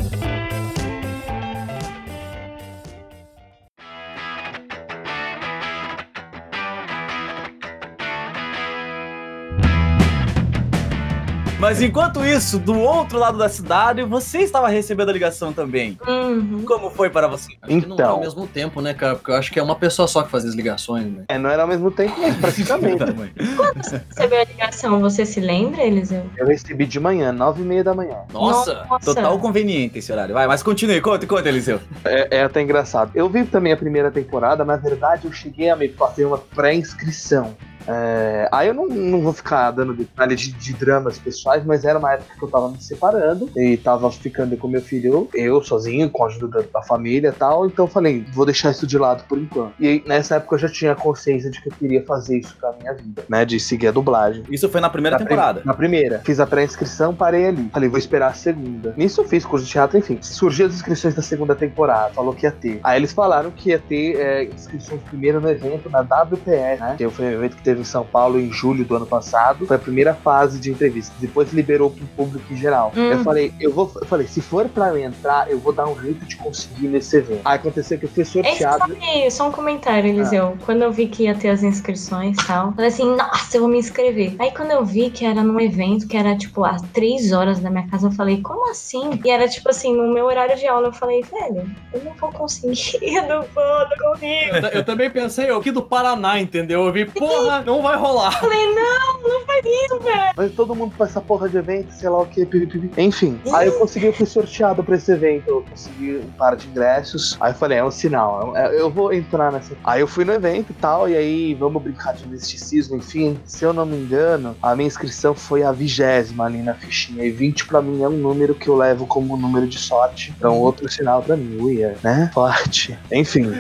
Mas enquanto isso, do outro lado da cidade, você estava recebendo a ligação também. Uhum. Como foi para você? Acho que não é ao Então. mesmo tempo, né, cara? Porque eu acho que é uma pessoa só que faz as ligações, né? É, não era ao mesmo tempo, mas praticamente. <laughs> Você recebeu a ligação, você se lembra, Eliseu? Eu recebi de manhã, nove e meia da manhã. Nossa! Nossa. Total conveniente esse horário. Vai, mas continue, conta, conta, Eliseu. É, é até engraçado. Eu vi também a primeira temporada, na verdade eu cheguei a me fazer uma pré-inscrição. É, aí eu não, não vou ficar dando detalhe de, de dramas pessoais, mas era uma época que eu tava me separando e tava ficando com meu filho, eu sozinho, com a ajuda da, da família e tal. Então eu falei, vou deixar isso de lado por enquanto. E aí, nessa época eu já tinha consciência de que eu queria fazer isso pra minha vida, né? De seguir a dublagem. Isso foi na primeira Na temporada. Na primeira. Fiz a pré-inscrição, parei ali. Falei, vou esperar a segunda. Nisso eu fiz curso de teatro, enfim. Surgiu as inscrições da segunda temporada. Falou que ia ter. Aí eles falaram que ia ter é, inscrições primeiro no evento na WPR, né? Que foi um evento que teve teve em São Paulo em julho do ano passado. Foi a primeira fase de entrevista. Depois liberou pro público em geral. Hum. Eu falei, eu vou. Eu falei, se for pra eu entrar, eu vou dar um jeito de conseguir nesse evento. Aí aconteceu que eu fui Esse sorteado. sabe, só um comentário, Eliseu. Quando eu vi que ia ter as inscrições e tal, falei assim, nossa, eu vou me inscrever. Aí quando eu vi que era num evento que era, tipo, às três horas da minha casa, eu falei, como assim? E era, tipo assim, no meu horário de aula, eu falei, velho, eu não vou conseguir, <laughs> eu não vou, não comigo. Eu, eu também pensei, eu aqui do Paraná, entendeu? Eu vi, porra, não vai rolar. Eu falei, não, não faz isso, velho. Mas todo mundo pra essa porra de evento, sei lá o que, pipipi. Enfim, aí eu consegui, eu fui sorteado pra esse evento. Eu consegui um par de ingressos. Aí eu falei, é um sinal, eu, eu vou entrar nessa. Aí eu fui no evento e tal, e aí vamos brincar de misticismo, enfim. Se eu não me engano, a minha inscrição foi a vigésima ali na fichinha. E 20 pra mim é um número que eu levo como número de sorte. Então, outro sinal pra mim, uia, né? Forte. Enfim.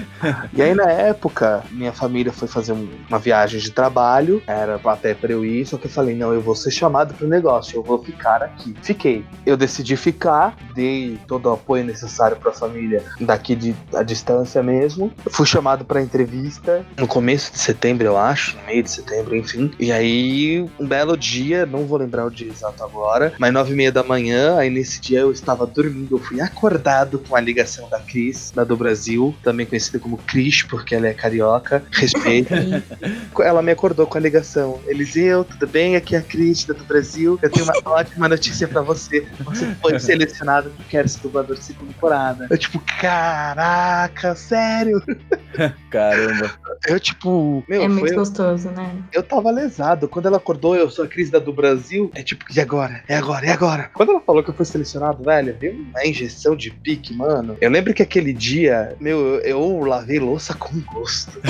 E aí, na época, minha família foi fazer um- uma viagem de trabalho, era até pra eu ir, só que eu falei, não, eu vou ser chamado pro negócio, eu vou ficar aqui. Fiquei. Eu decidi ficar, dei todo o apoio necessário pra família daqui de a distância mesmo. Fui chamado pra entrevista no começo de setembro, eu acho, no meio de setembro, enfim. E aí, um belo dia, não vou lembrar o dia exato agora, mas nove e meia da manhã, aí nesse dia eu estava dormindo, eu fui acordado com a ligação da Cris, da do Brasil, também conhecida como Cris, porque ela é carioca. Respeito. <laughs> ela me acordou com a ligação. Eliseu, tudo bem? Aqui é a Cris, da do Brasil. Eu tenho uma <laughs> ótima notícia pra você. Você foi <laughs> selecionado pro Quero Ser Dublador segunda temporada. Eu, tipo, caraca, sério? <laughs> Caramba. Eu, tipo, meu, é muito foi, gostoso, né? eu tava lesado. Quando ela acordou, eu sou a Cris da do Brasil. É tipo, e agora? É agora, é agora. Quando ela falou que eu fui selecionado, velho, deu uma injeção de pique, mano. Eu lembro que aquele dia, meu, eu, eu lavei louça com gosto.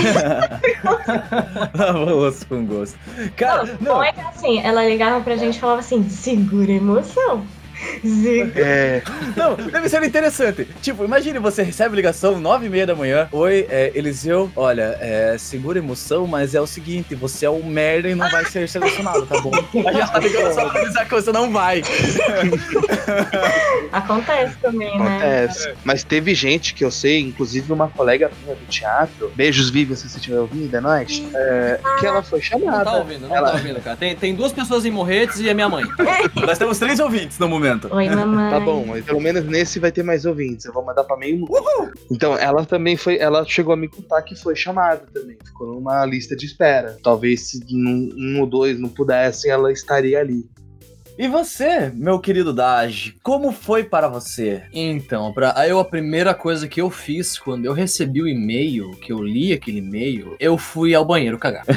Lavou osso com gosto. Cara, Não, não, é que assim, ela ligava pra gente e falava assim, segura a emoção. Segura. É. não, deve ser interessante. Tipo, imagine você recebe ligação nove e meia da manhã. Oi, é, Eliseu, olha, é, segura a emoção, mas é o seguinte, você é um merda e não vai ser selecionado, tá bom? Aí ela ligou só pra avisar que você não vai. <laughs> Acontece também, né? Acontece. Mas teve gente que eu sei, inclusive uma colega minha do teatro, beijos Vivian, se você estiver ouvindo, é nóis, é, que ela foi Não chamada. tá ouvindo, não Ela- tá ouvindo, cara. Tem, tem duas pessoas em Morretes e a minha mãe. <laughs> Nós temos três ouvintes no momento. Oi, mamãe. Tá bom, mas pelo menos nesse vai ter mais ouvintes. Eu vou mandar pra meio mundo. Então, ela também foi. Ela chegou a me contar que foi chamada também. Ficou numa lista de espera. Talvez se um, um ou dois não pudessem, ela estaria ali. E você, meu querido Daj, como foi para você? Então, pra, eu, a primeira coisa que eu fiz quando eu recebi o e-mail, que eu li aquele e-mail, eu fui ao banheiro cagar. <laughs>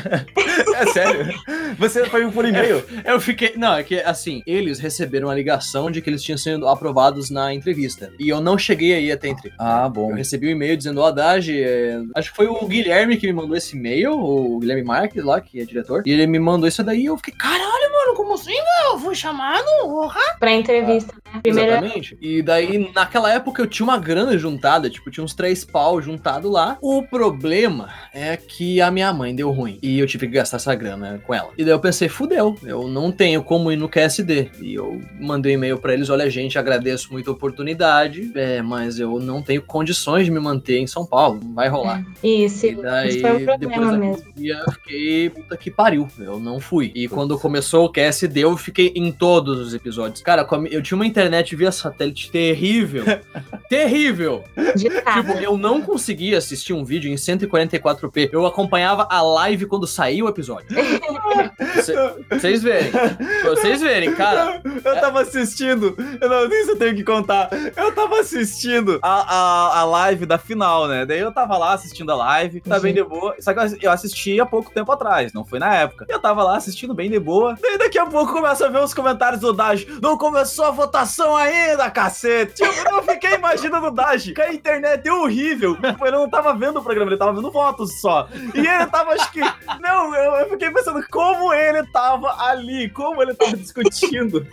É sério? Você foi por e-mail? Eu fiquei. Não, é que assim, eles receberam a ligação de que eles tinham sido aprovados na entrevista. E eu não cheguei aí até a entrevista. Ah, Eu bom. recebi um e-mail dizendo, ó, Dage, é, acho que foi o Guilherme que me mandou esse e-mail, o Guilherme Marques lá, que é diretor, e ele me mandou isso daí e eu fiquei, caralho, mano, como assim? Eu fui chamado? Porra! Pra entrevista, né? Primeiro Exatamente. E daí, naquela época, eu tinha uma grana juntada, tipo, tinha uns três pau juntado lá. O problema é que a minha mãe deu ruim. E eu tive que gastar essa grana com ela. E daí eu pensei, fudeu, eu não tenho como ir no QSD. E eu mandei um e-mail pra eles, olha, gente, agradeço muito a oportunidade, é, mas eu não tenho condições de me manter em São Paulo, não vai rolar. Isso, E daí, isso foi um depois problema mesmo. dia, eu fiquei, puta que pariu, eu não fui. E quando começou o QSD, eu fiquei em todos os episódios. Cara, eu tinha uma internet via satélite terrível. <laughs> terrível! Tipo, eu não conseguia assistir um vídeo em 144p. Eu acompanhava a live quando saía o episódio. Cê- Vocês verem. Vocês verem, cara. Eu tava assistindo, eu não nem se eu tenho que contar. Eu tava assistindo a, a, a live da final, né? Daí eu tava lá assistindo a live, tá bem de boa. Só que eu- eu assisti há pouco tempo atrás, não foi na época. Eu tava lá assistindo bem de boa. Daí daqui a pouco começa a ver os comentários do Daj. Não começou a votação ainda, cacete. Eu fiquei imaginando o Daj, que a internet é horrível. Ele não tava vendo o programa, ele tava vendo fotos só. E ele tava, acho que. Não, eu, fiquei pensando como ele tava ali, como ele tava discutindo.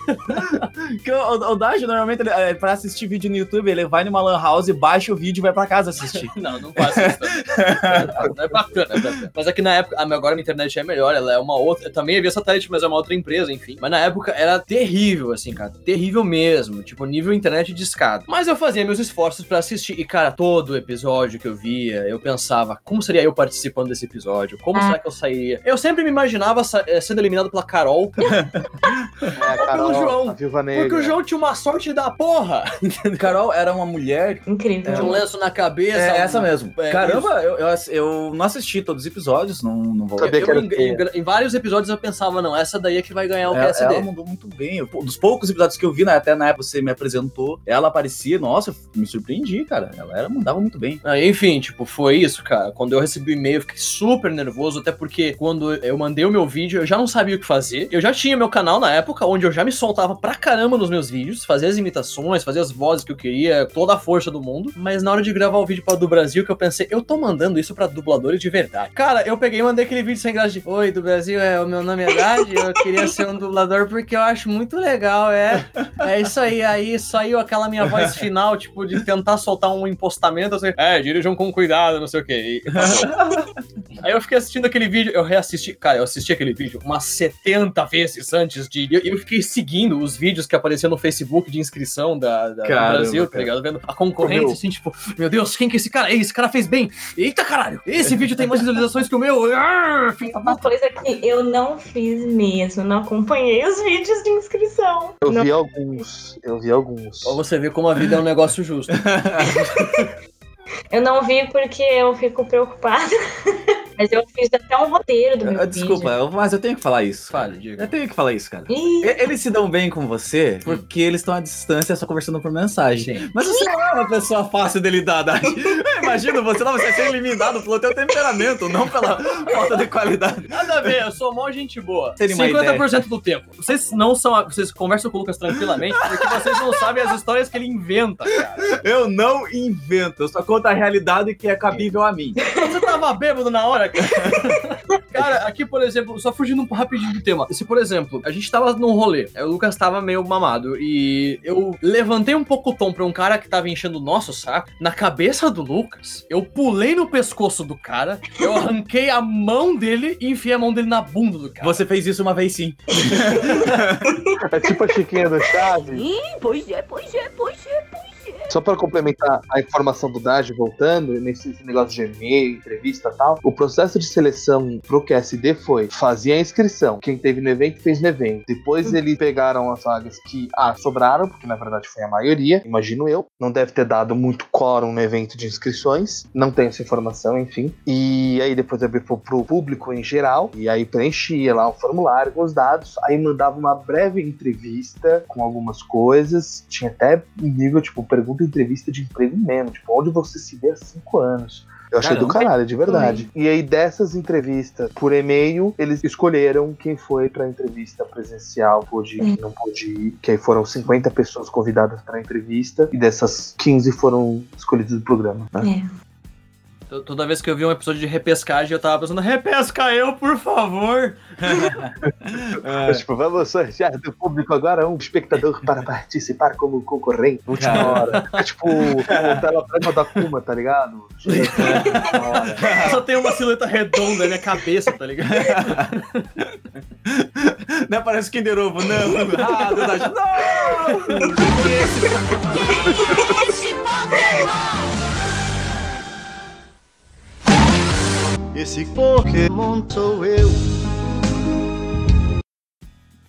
Que o, o, normalmente, ele, é, pra assistir vídeo no YouTube, ele vai numa lan house, baixa o vídeo e vai pra casa assistir. Não, não faço isso. Não, não é bacana, é bacana. Mas aqui na época, agora a minha internet é melhor, ela é uma outra. Eu também havia satélite, mas é uma outra empresa, enfim. Mas na época era terrível, assim, cara. Terrível mesmo. Tipo, nível internet de escada. Mas eu fazia meus esforços pra assistir. E, cara, todo episódio que eu via, eu pensava, como seria eu participando desse episódio? Como será que eu sairia? Eu sempre me imaginava eh, sendo eliminado pela Carol. <laughs> <laughs> É, Ou pelo João. Porque o João tinha uma sorte da porra. <laughs> Carol era uma mulher. Incrível. Tinha um lenço na cabeça. É essa mesmo. É, Caramba, eu, eu, eu não assisti todos os episódios, não, não vou. Sabia que Eu, era em, em- em vários episódios eu pensava, não, essa daí é que vai ganhar o Ela, PSD. ela mandou muito bem. Eu- dos poucos episódios que eu vi, né, até na época você me apresentou, ela aparecia, nossa, eu me surpreendi, cara. Ela era, mandava muito bem. Ah, Enfim, tipo, foi isso, cara. Quando eu recebi o e-mail, eu fiquei super nervoso, até porque quando eu mandei o meu vídeo, eu já não sabia o que fazer. Eu já tinha meu canal na época, onde eu já me soltava pra caramba nos meus vídeos, fazia as imitações, fazia as vozes que eu queria, toda a força do mundo. Mas na hora de gravar o vídeo pra do Brasil, que eu pensei, eu tô mandando isso pra dubladores de verdade. Cara, eu peguei e mandei aquele vídeo sem graça de Oi, do Brasil, é, o meu nome é Dade, eu queria ser um dublador porque eu acho muito legal, é. É isso aí, aí saiu aquela minha voz <laughs> final, tipo, de tentar soltar um impostamento, assim, é, dirijam com cuidado, não sei o quê. E <laughs> aí eu fiquei assistindo aquele vídeo, eu reassisti, cara, eu assisti aquele vídeo umas 70 vezes antes de. Eu, eu fiquei seguindo os vídeos que apareciam no Facebook de inscrição da, da- do Caramba, Brasil, tá ligado? Vendo a concorrência, assim, tipo, meu Deus, quem que é esse cara? Esse cara fez bem! Eita caralho! Esse vídeo tem mais visualizações que o meu! Uma coisa que eu não fiz mesmo, não acompanhei os vídeos de inscrição. Eu Não- vi alguns. Eu vi alguns. Pra você ver como a vida é um negócio justo. <laughs> Eu não vi porque eu fico preocupada. <laughs> Mas eu fiz até um roteiro do meu Ah, Desculpa, eu- mas eu tenho que falar isso. Fale, diga. Eu tenho que falar isso, cara. Eles se dão bem com você porque eles estão à distância só conversando por mensagem. Sim. Mas você não é uma pessoa fácil de lidar, Dati. <laughs> Eu imagino, você não vai ser eliminado pelo teu temperamento, não pela falta de qualidade. Nada a ver, eu sou mó gente boa. Uma 50% do tempo. Vocês não são. Vocês conversam com o Lucas tranquilamente porque vocês não sabem as histórias que ele inventa, cara. Eu não invento, eu só conto a realidade que é cabível a mim. Você tava bêbado na hora, cara? <laughs> Cara, aqui, por exemplo, só fugindo um rapidinho do tema. Se, por exemplo, a gente tava num rolê, aí o Lucas tava meio mamado e eu levantei um pouco o tom pra um cara que tava enchendo o nosso saco. Na cabeça do Lucas, eu pulei no pescoço do cara, eu arranquei a mão dele e enfiei a mão dele na bunda do cara. Você fez isso uma vez sim. É tipo a Chiquinha do Chaves. Pois é, pois é, pois é. Só para complementar a informação do Daj, voltando, nesse negócio de e-mail, entrevista e tal, o processo de seleção pro QSD foi, fazia a inscrição, quem teve no evento fez no evento. Depois eles pegaram as vagas que, ah, sobraram, porque na verdade foi a maioria, imagino eu. Não deve ter dado muito quórum no evento de inscrições, não tenho essa informação, enfim. E aí depois abriu pro, pro público em geral, e aí preenchia lá o formulário com os dados, aí mandava uma breve entrevista com algumas coisas, tinha até um nível, tipo, pergunta e entrevista de emprego mesmo, tipo, onde você se vê há cinco anos. Eu achei do Caramba. caralho, de verdade. E aí, dessas entrevistas por e-mail, eles escolheram quem foi pra entrevista presencial, pôde ir, quem não pôde ir. Que aí foram 50 pessoas convidadas pra entrevista, e dessas 15 foram escolhidas do programa. Né? É. Toda vez que eu vi um episódio de repescagem, eu tava pensando, repesca eu, por favor. Mas, <laughs> tipo, vamos sortear do público agora um espectador para participar como concorrente. Última Cara. hora. É tipo o teleprema da Kuma, tá ligado? <laughs> Só tem uma silhueta redonda na minha cabeça, tá ligado? <laughs> Não parece Kinder Ovo, não. Ah, verdade. Não! Esse Pokémon sou eu.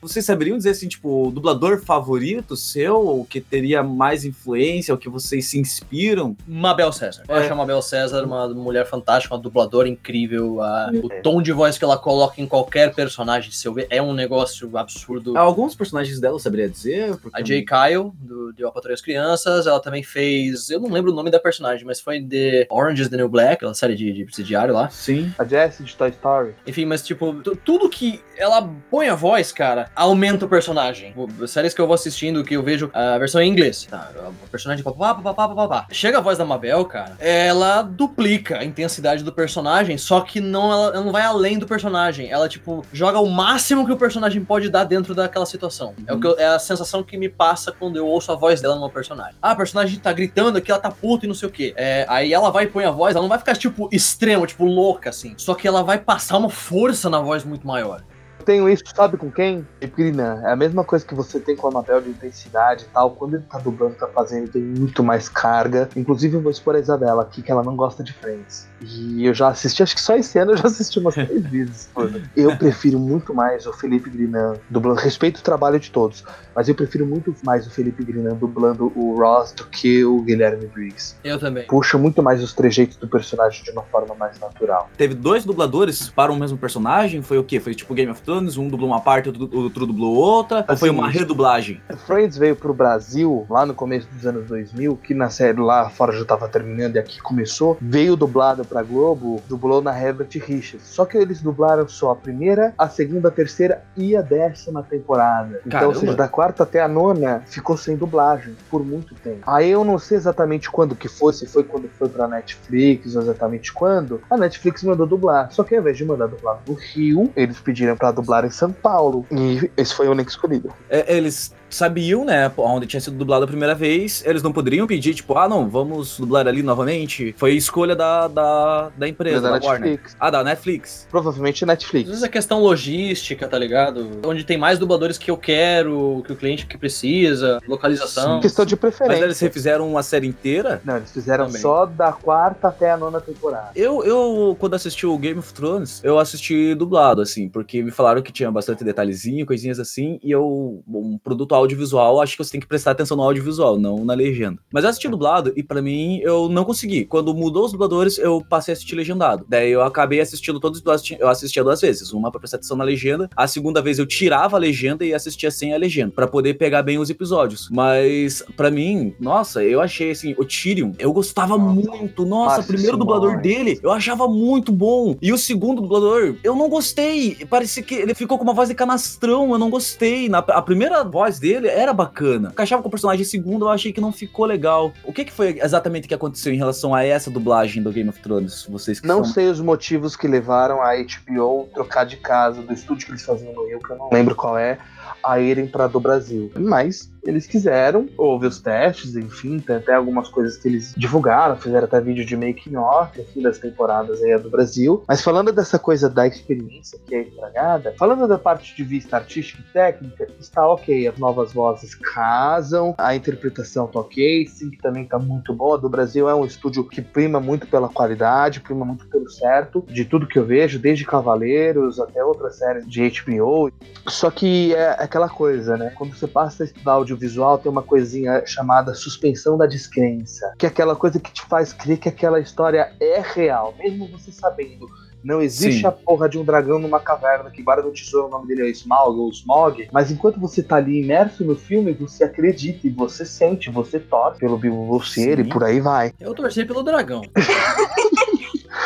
Vocês saberiam dizer assim, tipo, o dublador favorito seu, ou que teria mais influência, ou que vocês se inspiram? Mabel César. Eu É. acho a Mabel César uma mulher fantástica, uma dubladora incrível. a- o tom de voz que ela coloca em qualquer personagem seu é um negócio absurdo. Alguns personagens dela eu saberia dizer? Porque- A Jay Kyle, do de Eu Patrulho as Crianças, ela também fez. Eu não lembro o nome da personagem, mas foi de Orange is the New Black, aquela série de, de presidiário lá. Sim. A Jessie de Toy Story. Enfim, mas tipo, tu- tudo que ela põe a voz, cara, aumenta o personagem. Séries que eu vou assistindo, que eu vejo a versão em inglês. Tá, o personagem papapá, papapá, papapá. Chega a voz da Mabel, cara, ela duplica a intensidade do personagem, só que não, ela, ela não vai além do personagem. Ela, tipo, joga o máximo que o personagem pode dar dentro daquela situação. É, o que eu- é a sensação que me passa quando eu ouço a voz dela no personagem. Ah, a personagem tá gritando aqui, ela tá puta e não sei o quê. É, aí ela vai e põe a voz, ela não vai ficar, tipo, extremo, tipo, louca, assim. Só que ela vai passar uma força na voz muito maior. Tenho isso, sabe com quem? Epigrina. É a mesma coisa que você tem com a Mabel de intensidade e tal. Quando ele tá dublando, tá fazendo, tem muito mais carga. Inclusive, eu vou expor a Isabela aqui, que ela não gosta de Friends. E eu já assisti, acho que só esse ano eu já assisti umas três <laughs> vezes. Eu prefiro muito mais o Felipe Grinan dublando. Respeito o trabalho de todos, mas eu prefiro muito mais o Felipe Grinan dublando o Ross do que o Guilherme Briggs. Eu também. Puxa muito mais os trejeitos do personagem de uma forma mais natural. Teve dois dubladores para o mesmo personagem? Foi o quê? Foi tipo Game of Thrones? Um dublou uma parte, outro, outro dublou outra? ou foi Assim, uma redublagem? Friends veio pro Brasil lá no começo dos anos 2000, que na série lá fora já tava terminando e aqui começou. Veio dublado pra Globo, dublou na Herbert Richards. Só que eles dublaram só a primeira, a segunda, a terceira e a décima temporada. Então, Caramba. ou seja, da quarta até a nona ficou sem dublagem por muito tempo. Aí eu não sei exatamente quando que foi, se foi quando foi pra Netflix, ou exatamente quando. A Netflix mandou dublar. Só que ao invés de mandar dublar no Rio, eles pediram pra dublar em São Paulo. E esse foi o único escolhido. É, eles sabiam, né, onde tinha sido dublado a primeira vez, eles não poderiam pedir, tipo, ah, não, vamos dublar ali novamente. Foi escolha da, da, da empresa, Da da, Warner. Netflix. Ah, da Netflix. Provavelmente Às Netflix. vezes é questão logística, tá ligado? Onde tem mais dubladores que eu quero, que o cliente que precisa, localização. Questão de Mas preferência. eles refizeram uma série inteira. Não, eles fizeram Também. só da quarta até a nona temporada. Eu, eu, quando assisti o Game of Thrones, eu assisti dublado, assim, porque me falaram que tinha bastante detalhezinho, coisinhas assim, e eu, um produto audiovisual, acho que você tem que prestar atenção no audiovisual, não na legenda. Mas eu assisti dublado e pra mim eu não consegui. Quando mudou os dubladores, eu passei a assistir legendado. Daí eu acabei assistindo todos os dublados, eu assistia duas vezes, uma pra prestar atenção na legenda, a segunda vez eu tirava a legenda e assistia sem a legenda, pra poder pegar bem os episódios. Mas pra mim, nossa, eu achei assim, o Tyrion, eu gostava muito. Nossa, o primeiro dublador Simões. dele, eu achava muito bom. E o segundo dublador, eu não gostei. Parecia que ele ficou com uma voz de canastrão, eu não gostei. Na, a primeira voz dele era bacana. Encaixava com o personagem segundo, eu achei que não ficou legal. O que, que foi exatamente que aconteceu em relação a essa dublagem do Game of Thrones? Vocês Não são... sei os motivos que levaram a HBO trocar de casa do estúdio que eles faziam no Rio, que eu não lembro qual é, a irem para do Brasil. Mas eles quiseram, houve os testes, enfim, tem até algumas coisas que eles divulgaram, fizeram até vídeo de making off, enfim, das temporadas aí do Brasil. Mas falando dessa coisa da experiência que é estragada, falando da parte de vista artística e técnica, está ok, as novas vozes casam, a interpretação tá ok, sim, que também tá muito boa. Do Brasil é um estúdio que prima muito pela qualidade, prima muito pelo certo, de tudo que eu vejo, desde Cavaleiros até outras séries de HBO. Só que é aquela coisa, né? Quando você passa a estudar audiovisual, tem uma coisinha chamada suspensão da descrença, que é aquela coisa que te faz crer que aquela história é real, mesmo você sabendo. Não existe Sim. a porra de um dragão numa caverna que guarda no tesouro, o nome dele é Smaug ou Smog, mas enquanto você tá ali imerso no filme, você acredita e você sente, você torce pelo Bilbo Bolseiro e por aí vai. Eu torci pelo dragão. <laughs>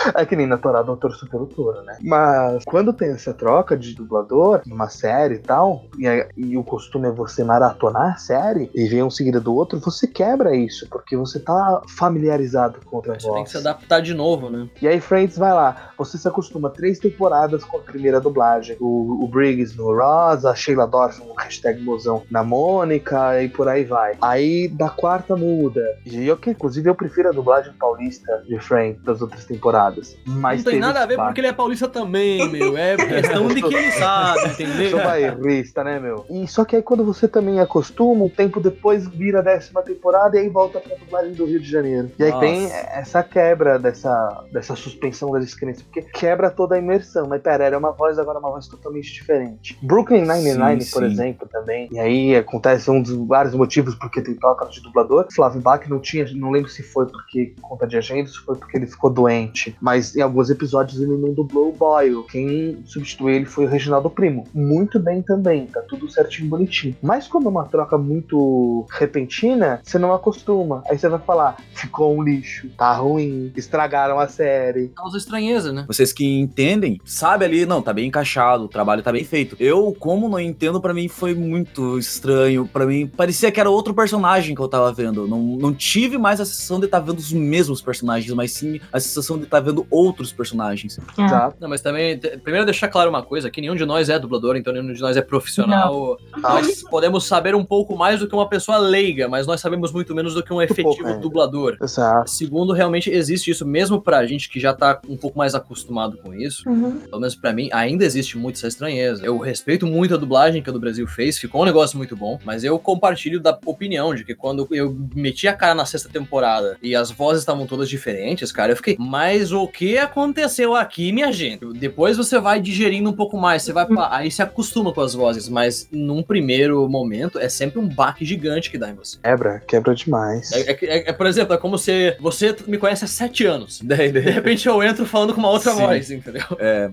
<laughs> É que nem na Torada eu torço pelo touro, né? Mas quando tem essa troca de dublador numa série e tal, e, aí- e o costume é você maratonar a série e ver um seguido do outro, você quebra isso, porque você tá familiarizado com outra Você tem que voz. se adaptar de novo, né? E aí, Friends, vai lá. Você se acostuma três temporadas com a primeira dublagem. O, o Briggs no Ross, a Sheila Dorf no hashtag mozão na Mônica e por aí vai. Aí da quarta muda. E ok, inclusive eu prefiro a dublagem paulista de Friends das outras temporadas. Mas não tem nada a ver porque ele é paulista também, meu. É questão de que ele sabe, entendeu? Sou bairrista, né, meu? E só que aí quando você também acostuma, um tempo depois vira a décima temporada e aí volta pra dublagem do Rio de Janeiro. E aí Nossa. tem essa quebra dessa, dessa suspensão da descrença, porque quebra toda a imersão. Mas pera, era uma voz, agora é uma voz totalmente diferente. Brooklyn Nine-Nine, por sim. exemplo, também. E aí acontece um dos vários motivos porque tem troca de dublador. Flávio Bach não tinha, não lembro se foi porque conta de agenda, se foi porque ele ficou doente. Mas em alguns episódios ele não dublou o Boyle. Quem substituiu ele foi o Reginaldo Primo. Muito bem também, tá tudo certinho, bonitinho. Mas quando é uma troca muito repentina, você não acostuma. Aí você vai falar, ficou um lixo, tá ruim, estragaram a série. Causa estranheza, né? Vocês que entendem, sabe ali, não, tá bem encaixado, o trabalho tá bem feito. Eu, como não entendo, pra mim foi muito estranho. Pra mim, parecia que era outro personagem que eu tava vendo. Não, não tive mais a sensação de estar vendo os mesmos personagens, mas sim a sensação de estar vendo outros personagens. Ah, Não, mas também, primeiro deixar claro uma coisa, que nenhum de nós é dublador, então nenhum de nós é profissional. Nós podemos saber um pouco mais do que uma pessoa leiga, mas nós sabemos muito menos do que um efetivo pouco, é. dublador. Exato. Segundo, realmente existe isso, mesmo pra gente que já tá um pouco mais acostumado com isso. uhum. Pelo menos pra mim, ainda existe muito essa estranheza. Eu respeito muito a dublagem que a do Brasil fez, ficou um negócio muito bom, mas eu compartilho da opinião de que quando eu meti a cara na sexta temporada e as vozes estavam todas diferentes, cara, eu fiquei, mas o que aconteceu aqui, minha gente? Depois você vai digerindo um pouco mais, você vai, aí se acostuma com as vozes, mas num primeiro momento é sempre um baque gigante que dá em você. Quebra, quebra demais. É, é- é- é, por exemplo, é como se você me conhece há sete anos. <laughs> De repente eu entro falando com uma outra Sim. voz, entendeu? É,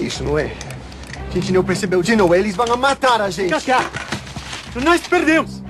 Isso não é. A gente não percebeu de novo. Eles vão matar a gente. Nós perdemos.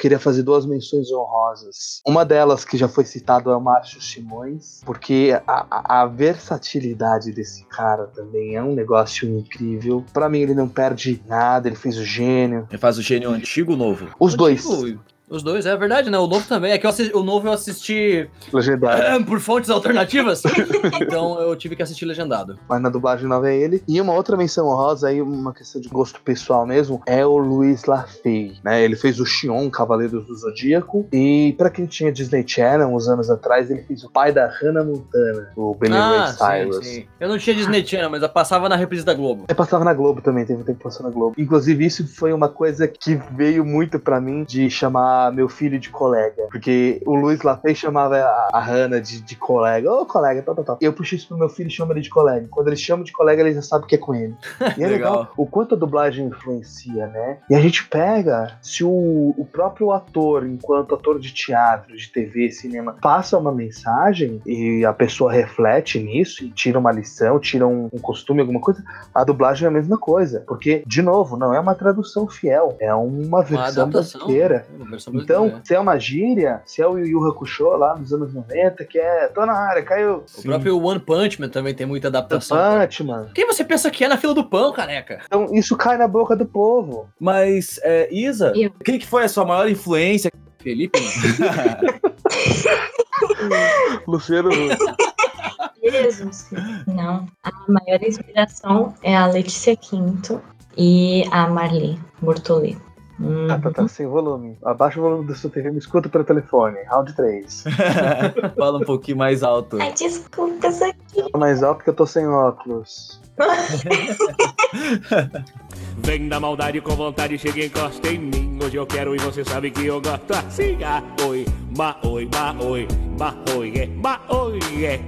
Eu queria fazer duas menções honrosas. Uma delas, que já foi citado, é o Márcio Simões, porque a, a- a versatilidade desse cara também é um negócio incrível. Pra mim, ele não perde nada, ele fez o gênio. ele faz o gênio antigo ou novo? Os dois, Tipo, os dois, é verdade, né? O novo também. É que eu assi- o novo eu assisti legendário. por fontes alternativas. <laughs> então eu tive que assistir legendado. Mas na dublagem nova é ele. E uma outra menção honrosa, aí uma questão de gosto pessoal mesmo, é o Luiz Lafay, né? Ele fez o Xion, Cavaleiros do Zodíaco. E pra quem tinha Disney Channel, uns anos atrás, ele fez o pai da Hannah Montana, o Billy Ray Cyrus. Eu não tinha Disney Channel, mas eu passava na reprise da Globo. Eu passava na Globo também, teve um tempo que passou na Globo. Inclusive, isso foi uma coisa que veio muito pra mim de chamar meu filho de colega. Porque o Luiz Lafay chamava a, a Hannah de, de colega. Ô, colega, tal, tal, tal. E eu puxei isso pro meu filho e chamo ele de colega. Quando ele chama de colega, ele já sabe que é com ele. <laughs> E é Legal. legal. o quanto a dublagem influencia, né? E a gente pega, se o, o próprio ator, enquanto ator de teatro, de TV, cinema, passa uma mensagem e a pessoa reflete nisso e tira uma lição, tira um, um costume, alguma coisa, a dublagem é a mesma coisa. Porque, de novo, não é uma tradução fiel, é uma versão adaptação. brasileira. Uma versão Então, brasileira. se é uma gíria, se é o Yu Yu Hakusho lá nos anos 90, que é, tô na área, caiu. o próprio One Punch Man também tem muita adaptação. Batman. Quem você pensa que é na fila do pão, careca? Então, isso cai na boca do povo. Mas, é, Isa, Eu. quem que foi a sua maior influência? Felipe, mano. <laughs> Luciano Jesus. Não. A maior inspiração é a Letícia Quinto e a Marli Bortolê. Uhum. Ah, tá, tá sem volume. Abaixa o volume da sua TV, me escuta pelo telefone. Round 3. <laughs> Fala um pouquinho mais alto. Ai, desculpa, isso aqui. Fala mais alto que eu tô sem óculos. <laughs> Vem da maldade com vontade, chega e encosta em mim. Hoje eu quero e você sabe que eu gosto assim. Ah, oi, ma, oi, ma, oi, ma, oi, é, ma, oi, é.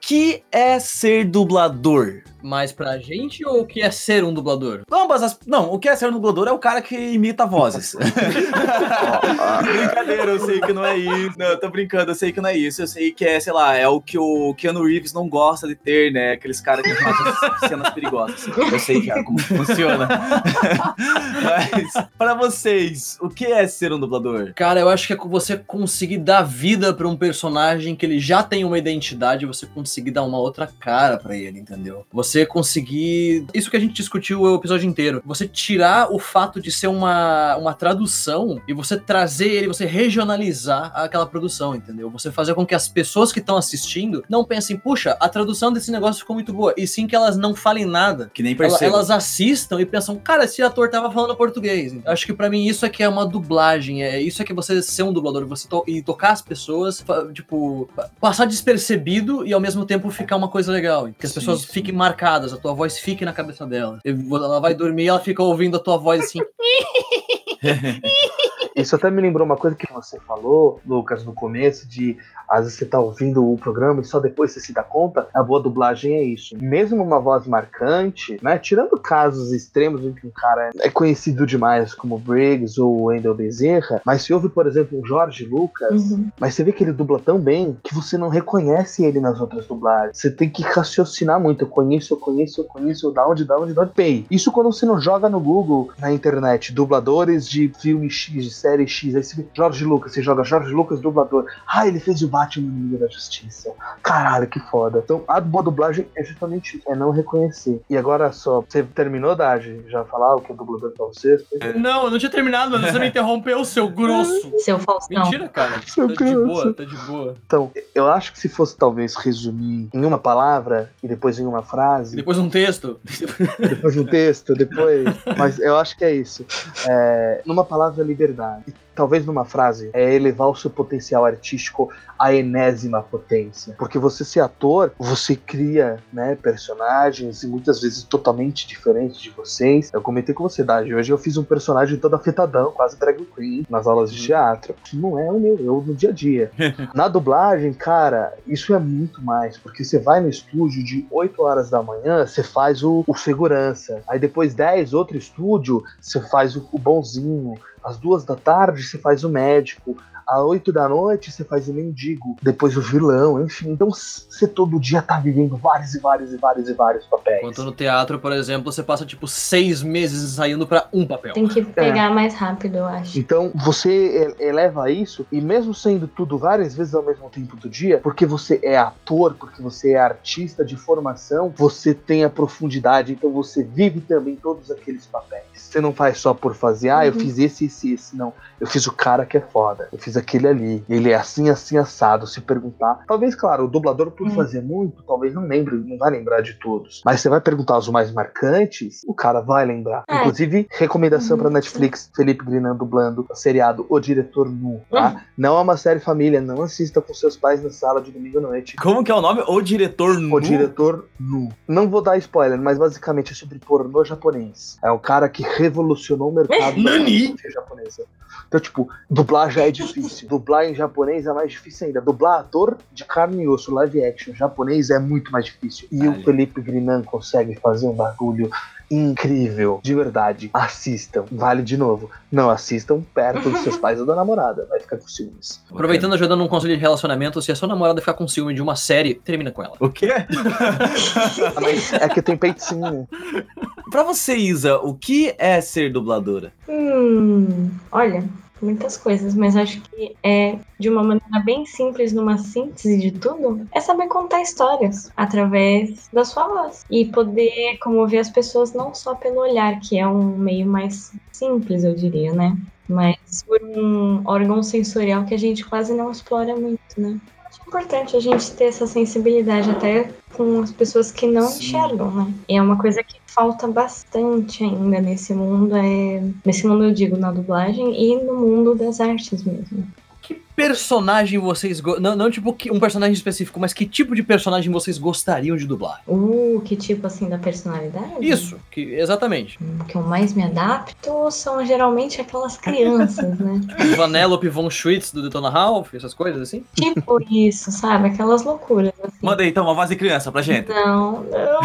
que é ser dublador? Mas pra gente ou o que é ser um dublador? Ambas as... Não, o que é ser um dublador é o cara que imita vozes. <laughs> <laughs> Brincadeira, eu sei que não é isso. Não, eu tô brincando, eu sei que não é isso. Eu sei que é, sei lá, é o que o Keanu Reeves não gosta de ter, né? Aqueles caras que fazem cenas perigosas. Eu sei já como funciona. <laughs> Mas, pra vocês, o que é ser um dublador? Cara, eu acho que é você conseguir dar vida pra um personagem que ele já tem uma identidade, você conseguir dar uma outra cara pra ele, entendeu? Você conseguir. Isso que a gente discutiu o episódio inteiro. Você tirar o fato de ser uma, uma tradução e você trazer ele, você regionalizar aquela produção, entendeu? Você fazer com que as pessoas que estão assistindo não pensem, puxa, a tradução desse negócio ficou muito boa. E sim que elas não falem nada. Que nem percebo. Elas assistam e pensam, cara, esse ator tava falando português. Eu acho que pra mim isso é que é uma dublagem, é isso é que você ser um dublador, você to- e tocar as pessoas, tipo, pa- passar despercebido e ao mesmo tempo ficar uma coisa legal. Que as Sim, pessoas sim. fiquem marcadas, a tua voz fique na cabeça dela. Ela vai dormir e ela fica ouvindo a tua voz assim. <laughs> Isso até me lembrou uma coisa que você falou, Lucas, no começo, de às vezes você tá ouvindo o programa e só depois você se dá conta. A boa dublagem é isso. Mesmo uma voz marcante, né? Tirando casos extremos em que um cara é conhecido demais, como Briggs ou Wendell Bezerra, mas se ouve, por exemplo, um Jorge Lucas, Uhum. mas você vê que ele dubla tão bem que você não reconhece ele nas outras dublagens. Você tem que raciocinar muito. Eu conheço, eu conheço, eu conheço, da onde, da onde, da onde. Pay. Isso quando você não joga no Google, na internet, dubladores de filme X, de série série X, aí você vê Jorge Lucas, você joga Jorge Lucas dublador. Ah, ele fez o Batman no Liga da Justiça. Caralho, que foda. Então, a boa dublagem é justamente isso, é não reconhecer. E agora só, você terminou, Dage? Já falar o que é dublador pra você? Não, eu não tinha terminado, mas você me <laughs> interrompeu, seu grosso. <laughs> Seu Faustão. Mentira, cara. <laughs> Seu Tá de grosso. boa, tá de boa. Então, eu acho que se fosse talvez resumir em uma palavra e depois em uma frase, Depois um texto. depois um texto, depois. Mas eu acho que é isso. É, numa palavra, liberdade. E talvez numa frase, é elevar o seu potencial artístico à enésima potência. Porque você ser ator, você cria né, personagens e muitas vezes totalmente diferentes de vocês. Eu comentei com você, Dagi, hoje eu fiz um personagem todo afetadão, quase drag queen, nas aulas de teatro. Que não é o meu, eu no dia a dia. <laughs> Na dublagem, cara, isso é muito mais, porque você vai no estúdio de 8 horas da manhã, você faz o, o segurança. Aí depois 10, outro estúdio, você faz o, o bonzinho. Às duas da tarde, você faz o médico. Às 8 da noite, você faz o mendigo. Depois o vilão, enfim. Então você todo dia tá vivendo vários e vários e vários e vários papéis. Enquanto no teatro, por exemplo, você passa tipo seis meses ensaiando pra um papel. Tem que pegar mais rápido, eu acho. Então você eleva isso, e mesmo sendo tudo várias vezes ao mesmo tempo do dia, porque você é ator, porque você é artista de formação, você tem a profundidade, então você vive também todos aqueles papéis. Você não faz só por fazer, ah, eu Uhum. fiz esse, esse, esse, não. Eu fiz o cara que é foda, eu fiz aquele ali, ele é assim, assim, assado. Se perguntar, talvez, claro, o dublador por Uhum. fazer muito, talvez não lembre, não vai lembrar de todos. Mas você vai perguntar os mais marcantes, o cara vai lembrar. É. Inclusive, recomendação Uhum, pra Netflix, Felipe Grinan dublando o seriado O Diretor Nu, tá? Uhum. Não é uma série família, não assista com seus pais na sala de domingo à noite. Como que é o nome? O diretor nu. O Diretor Nu. Não vou dar spoiler, mas basicamente é sobre pornô japonês. É um cara que revolucionou o mercado da Nani? japonesa. Então, tipo, dublar já é difícil. dublar em japonês é mais difícil ainda. Dublar ator de carne e osso, live action japonês é muito mais difícil. E o Felipe Grinan consegue fazer um bagulho incrível, de verdade. Assistam, vale de novo. Não assistam perto dos seus <laughs> pais ou da namorada, vai ficar com ciúmes. Aproveitando, ajudando um conselho de relacionamento, se a sua namorada ficar com ciúme de uma série, termina com ela. O quê? <laughs> Ah, mas é que tem peitinho. Pra você, Isa, o que é ser dubladora? Hum, olha, muitas coisas, mas acho que é de uma maneira bem simples, numa síntese de tudo, é saber contar histórias através da sua voz e poder comover as pessoas não só pelo olhar, que é um meio mais simples, eu diria, né? Mas por um órgão sensorial que a gente quase não explora muito, né? Importante a gente ter essa sensibilidade até com as pessoas que não enxergam, né? E é uma coisa que falta bastante ainda nesse mundo, é... nesse mundo eu digo na dublagem e no mundo das artes mesmo. Personagem vocês. Não, não tipo que- um personagem específico, mas que tipo de personagem vocês gostariam de dublar? Uh, que tipo assim da personalidade? Isso, que, exatamente. O que eu mais me adapto são geralmente aquelas crianças, né? <laughs> Vanellope von Schwitz do Detona Ralph, essas coisas assim? Tipo isso, sabe? Aquelas loucuras. Assim. Manda aí então uma voz de criança pra gente. Não, não.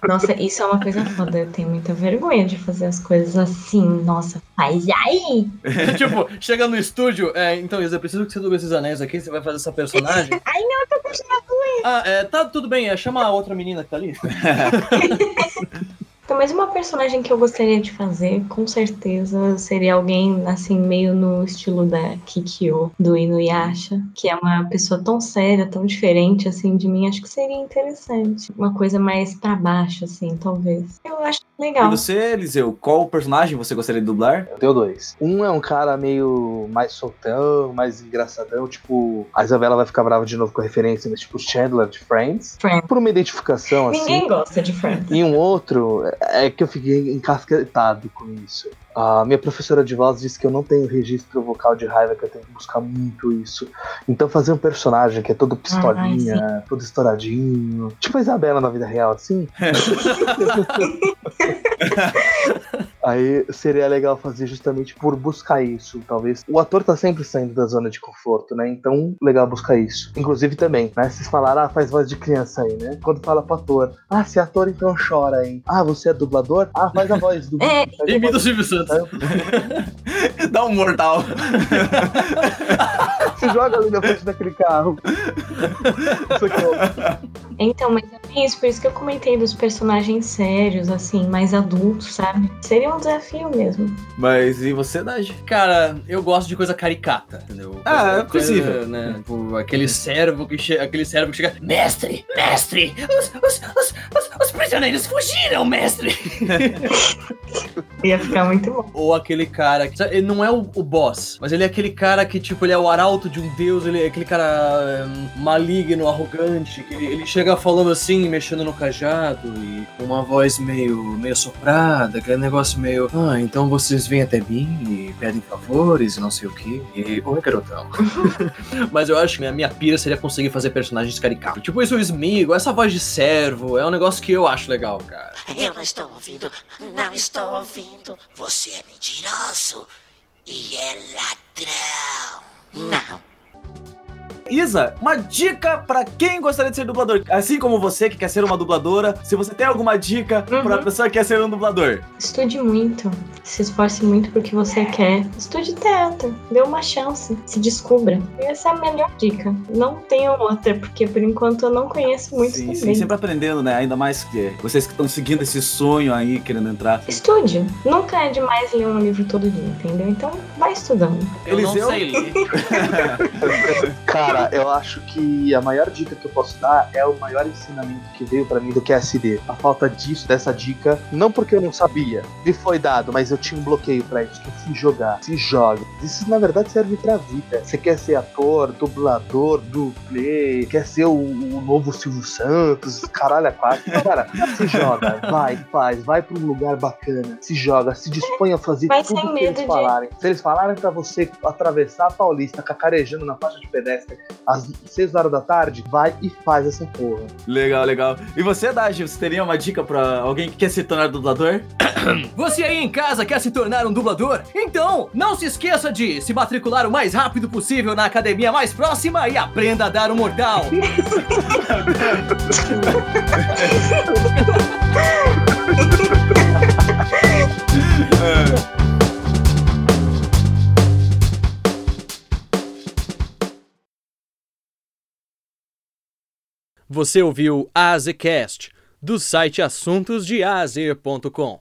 <laughs> Nossa, isso é uma coisa foda. Eu tenho muita vergonha de fazer as coisas assim. Nossa, faz aí! <laughs> tipo, chega no estúdio, é, então Isa, eu preciso que você duble esses anéis aqui, você vai fazer essa personagem. <laughs> Ai, não, eu tô com vergonha. Ah, é, tá tudo bem, é, chama a outra menina que tá ali. <laughs> Então, mas uma personagem que eu gostaria de fazer, com certeza, seria alguém, assim, meio no estilo da Kikyo, do Inuyasha, que é uma pessoa tão séria, tão diferente, assim, de mim. Acho que seria interessante. Uma coisa mais pra baixo, assim, talvez. Eu acho E legal. você, Eliseu, qual personagem você gostaria de dublar? Eu tenho dois. Um é um cara meio mais soltão, mais engraçadão, tipo. A Isabela vai ficar brava de novo com a referência, mas tipo Chandler de Friends. Friends. Por uma identificação assim. Ninguém gosta de Friends. E um outro é que eu fiquei encasquetado com isso. A minha professora de voz disse que eu não tenho registro vocal de raiva, que eu tenho que buscar muito isso. Então fazer um personagem que é todo pistolinha, todo estouradinho, tipo a Isabela na vida real, assim. <laughs> <laughs> Aí seria legal fazer justamente por buscar isso, talvez. O ator tá sempre saindo da zona de conforto, né? Então, legal buscar isso. Inclusive também, né? Vocês falaram, ah, faz voz de criança aí, né? Quando fala pro ator, ah, se é ator, então chora, hein? Ah, você é dublador? Ah, faz a voz do. <laughs> É. Imita o Silvio Santos. <laughs> Dá um mortal. <laughs> Se joga ali na frente daquele carro. Isso aqui, ó. Então, mas é isso, por isso que eu comentei dos personagens sérios, assim, mais adultos, sabe? Seria um desafio mesmo. Mas e você, Naj? Cara, eu gosto de coisa caricata, entendeu? Ah, é possível. Né? Tipo, aquele servo que chega, aquele servo que chega, mestre, mestre, os, os, os, os, os prisioneiros fugiram, mestre. <laughs> Ia ficar muito bom. Ou aquele cara que sabe, ele não é o, o boss, mas ele é aquele cara que tipo ele é o arauto de um deus, ele é aquele cara hum, maligno, arrogante, que ele, ele chega falando assim, mexendo no cajado e com uma voz meio meio soprada, aquele negócio meio, ah, então vocês vêm até mim e pedem favores e não sei o que. E oi, garotão. <laughs> Mas eu acho que a minha pira seria conseguir fazer personagens caricatos. Tipo isso, o Smigo, essa voz de servo, é um negócio que eu acho legal, cara. Eu não estou ouvindo, não estou ouvindo. Você é mentiroso e é ladrão. Não. Isa, uma dica pra quem gostaria de ser dublador. Assim como você que quer ser uma dubladora, se você tem alguma dica pra pessoa que quer ser um dublador. Estude muito, se esforce muito porque você quer. Estude teatro, dê uma chance, se descubra. Essa é a melhor dica. Não tenho outra, porque por enquanto eu não conheço muito Sim, também. sim, sempre aprendendo, né? Ainda mais que vocês que estão seguindo esse sonho aí, querendo entrar. Estude. Nunca é demais ler um livro todo dia, entendeu? Então vai estudando. Eu não Eliseu? sei ler. <laughs> <laughs> Cara, eu acho que a maior dica que eu posso dar é o maior ensinamento que veio pra mim do QSD. A falta disso, dessa dica, não porque eu não sabia, me foi dado, mas eu tinha um bloqueio pra isso, que se jogar, se joga. Isso na verdade serve pra vida. Você quer ser ator, dublador, dublê, quer ser o, o novo Silvio Santos, caralho, é quatro. Cara, se joga, vai, faz, vai pra um lugar bacana, se joga, se dispõe a fazer tudo sem que eles de- falarem. Se eles falarem pra você atravessar a Paulista cacarejando na faixa de pedestre às 6 horas da tarde, vai e faz essa porra. Legal, legal. E você, Daji, você teria uma dica pra alguém que quer se tornar dublador? <coughs> Você aí em casa quer se tornar um dublador? Então, não se esqueça de se matricular o mais rápido possível na academia mais próxima e aprenda a dar um mortal. <laughs> Você ouviu AZCast, do site assuntosdeaz.com.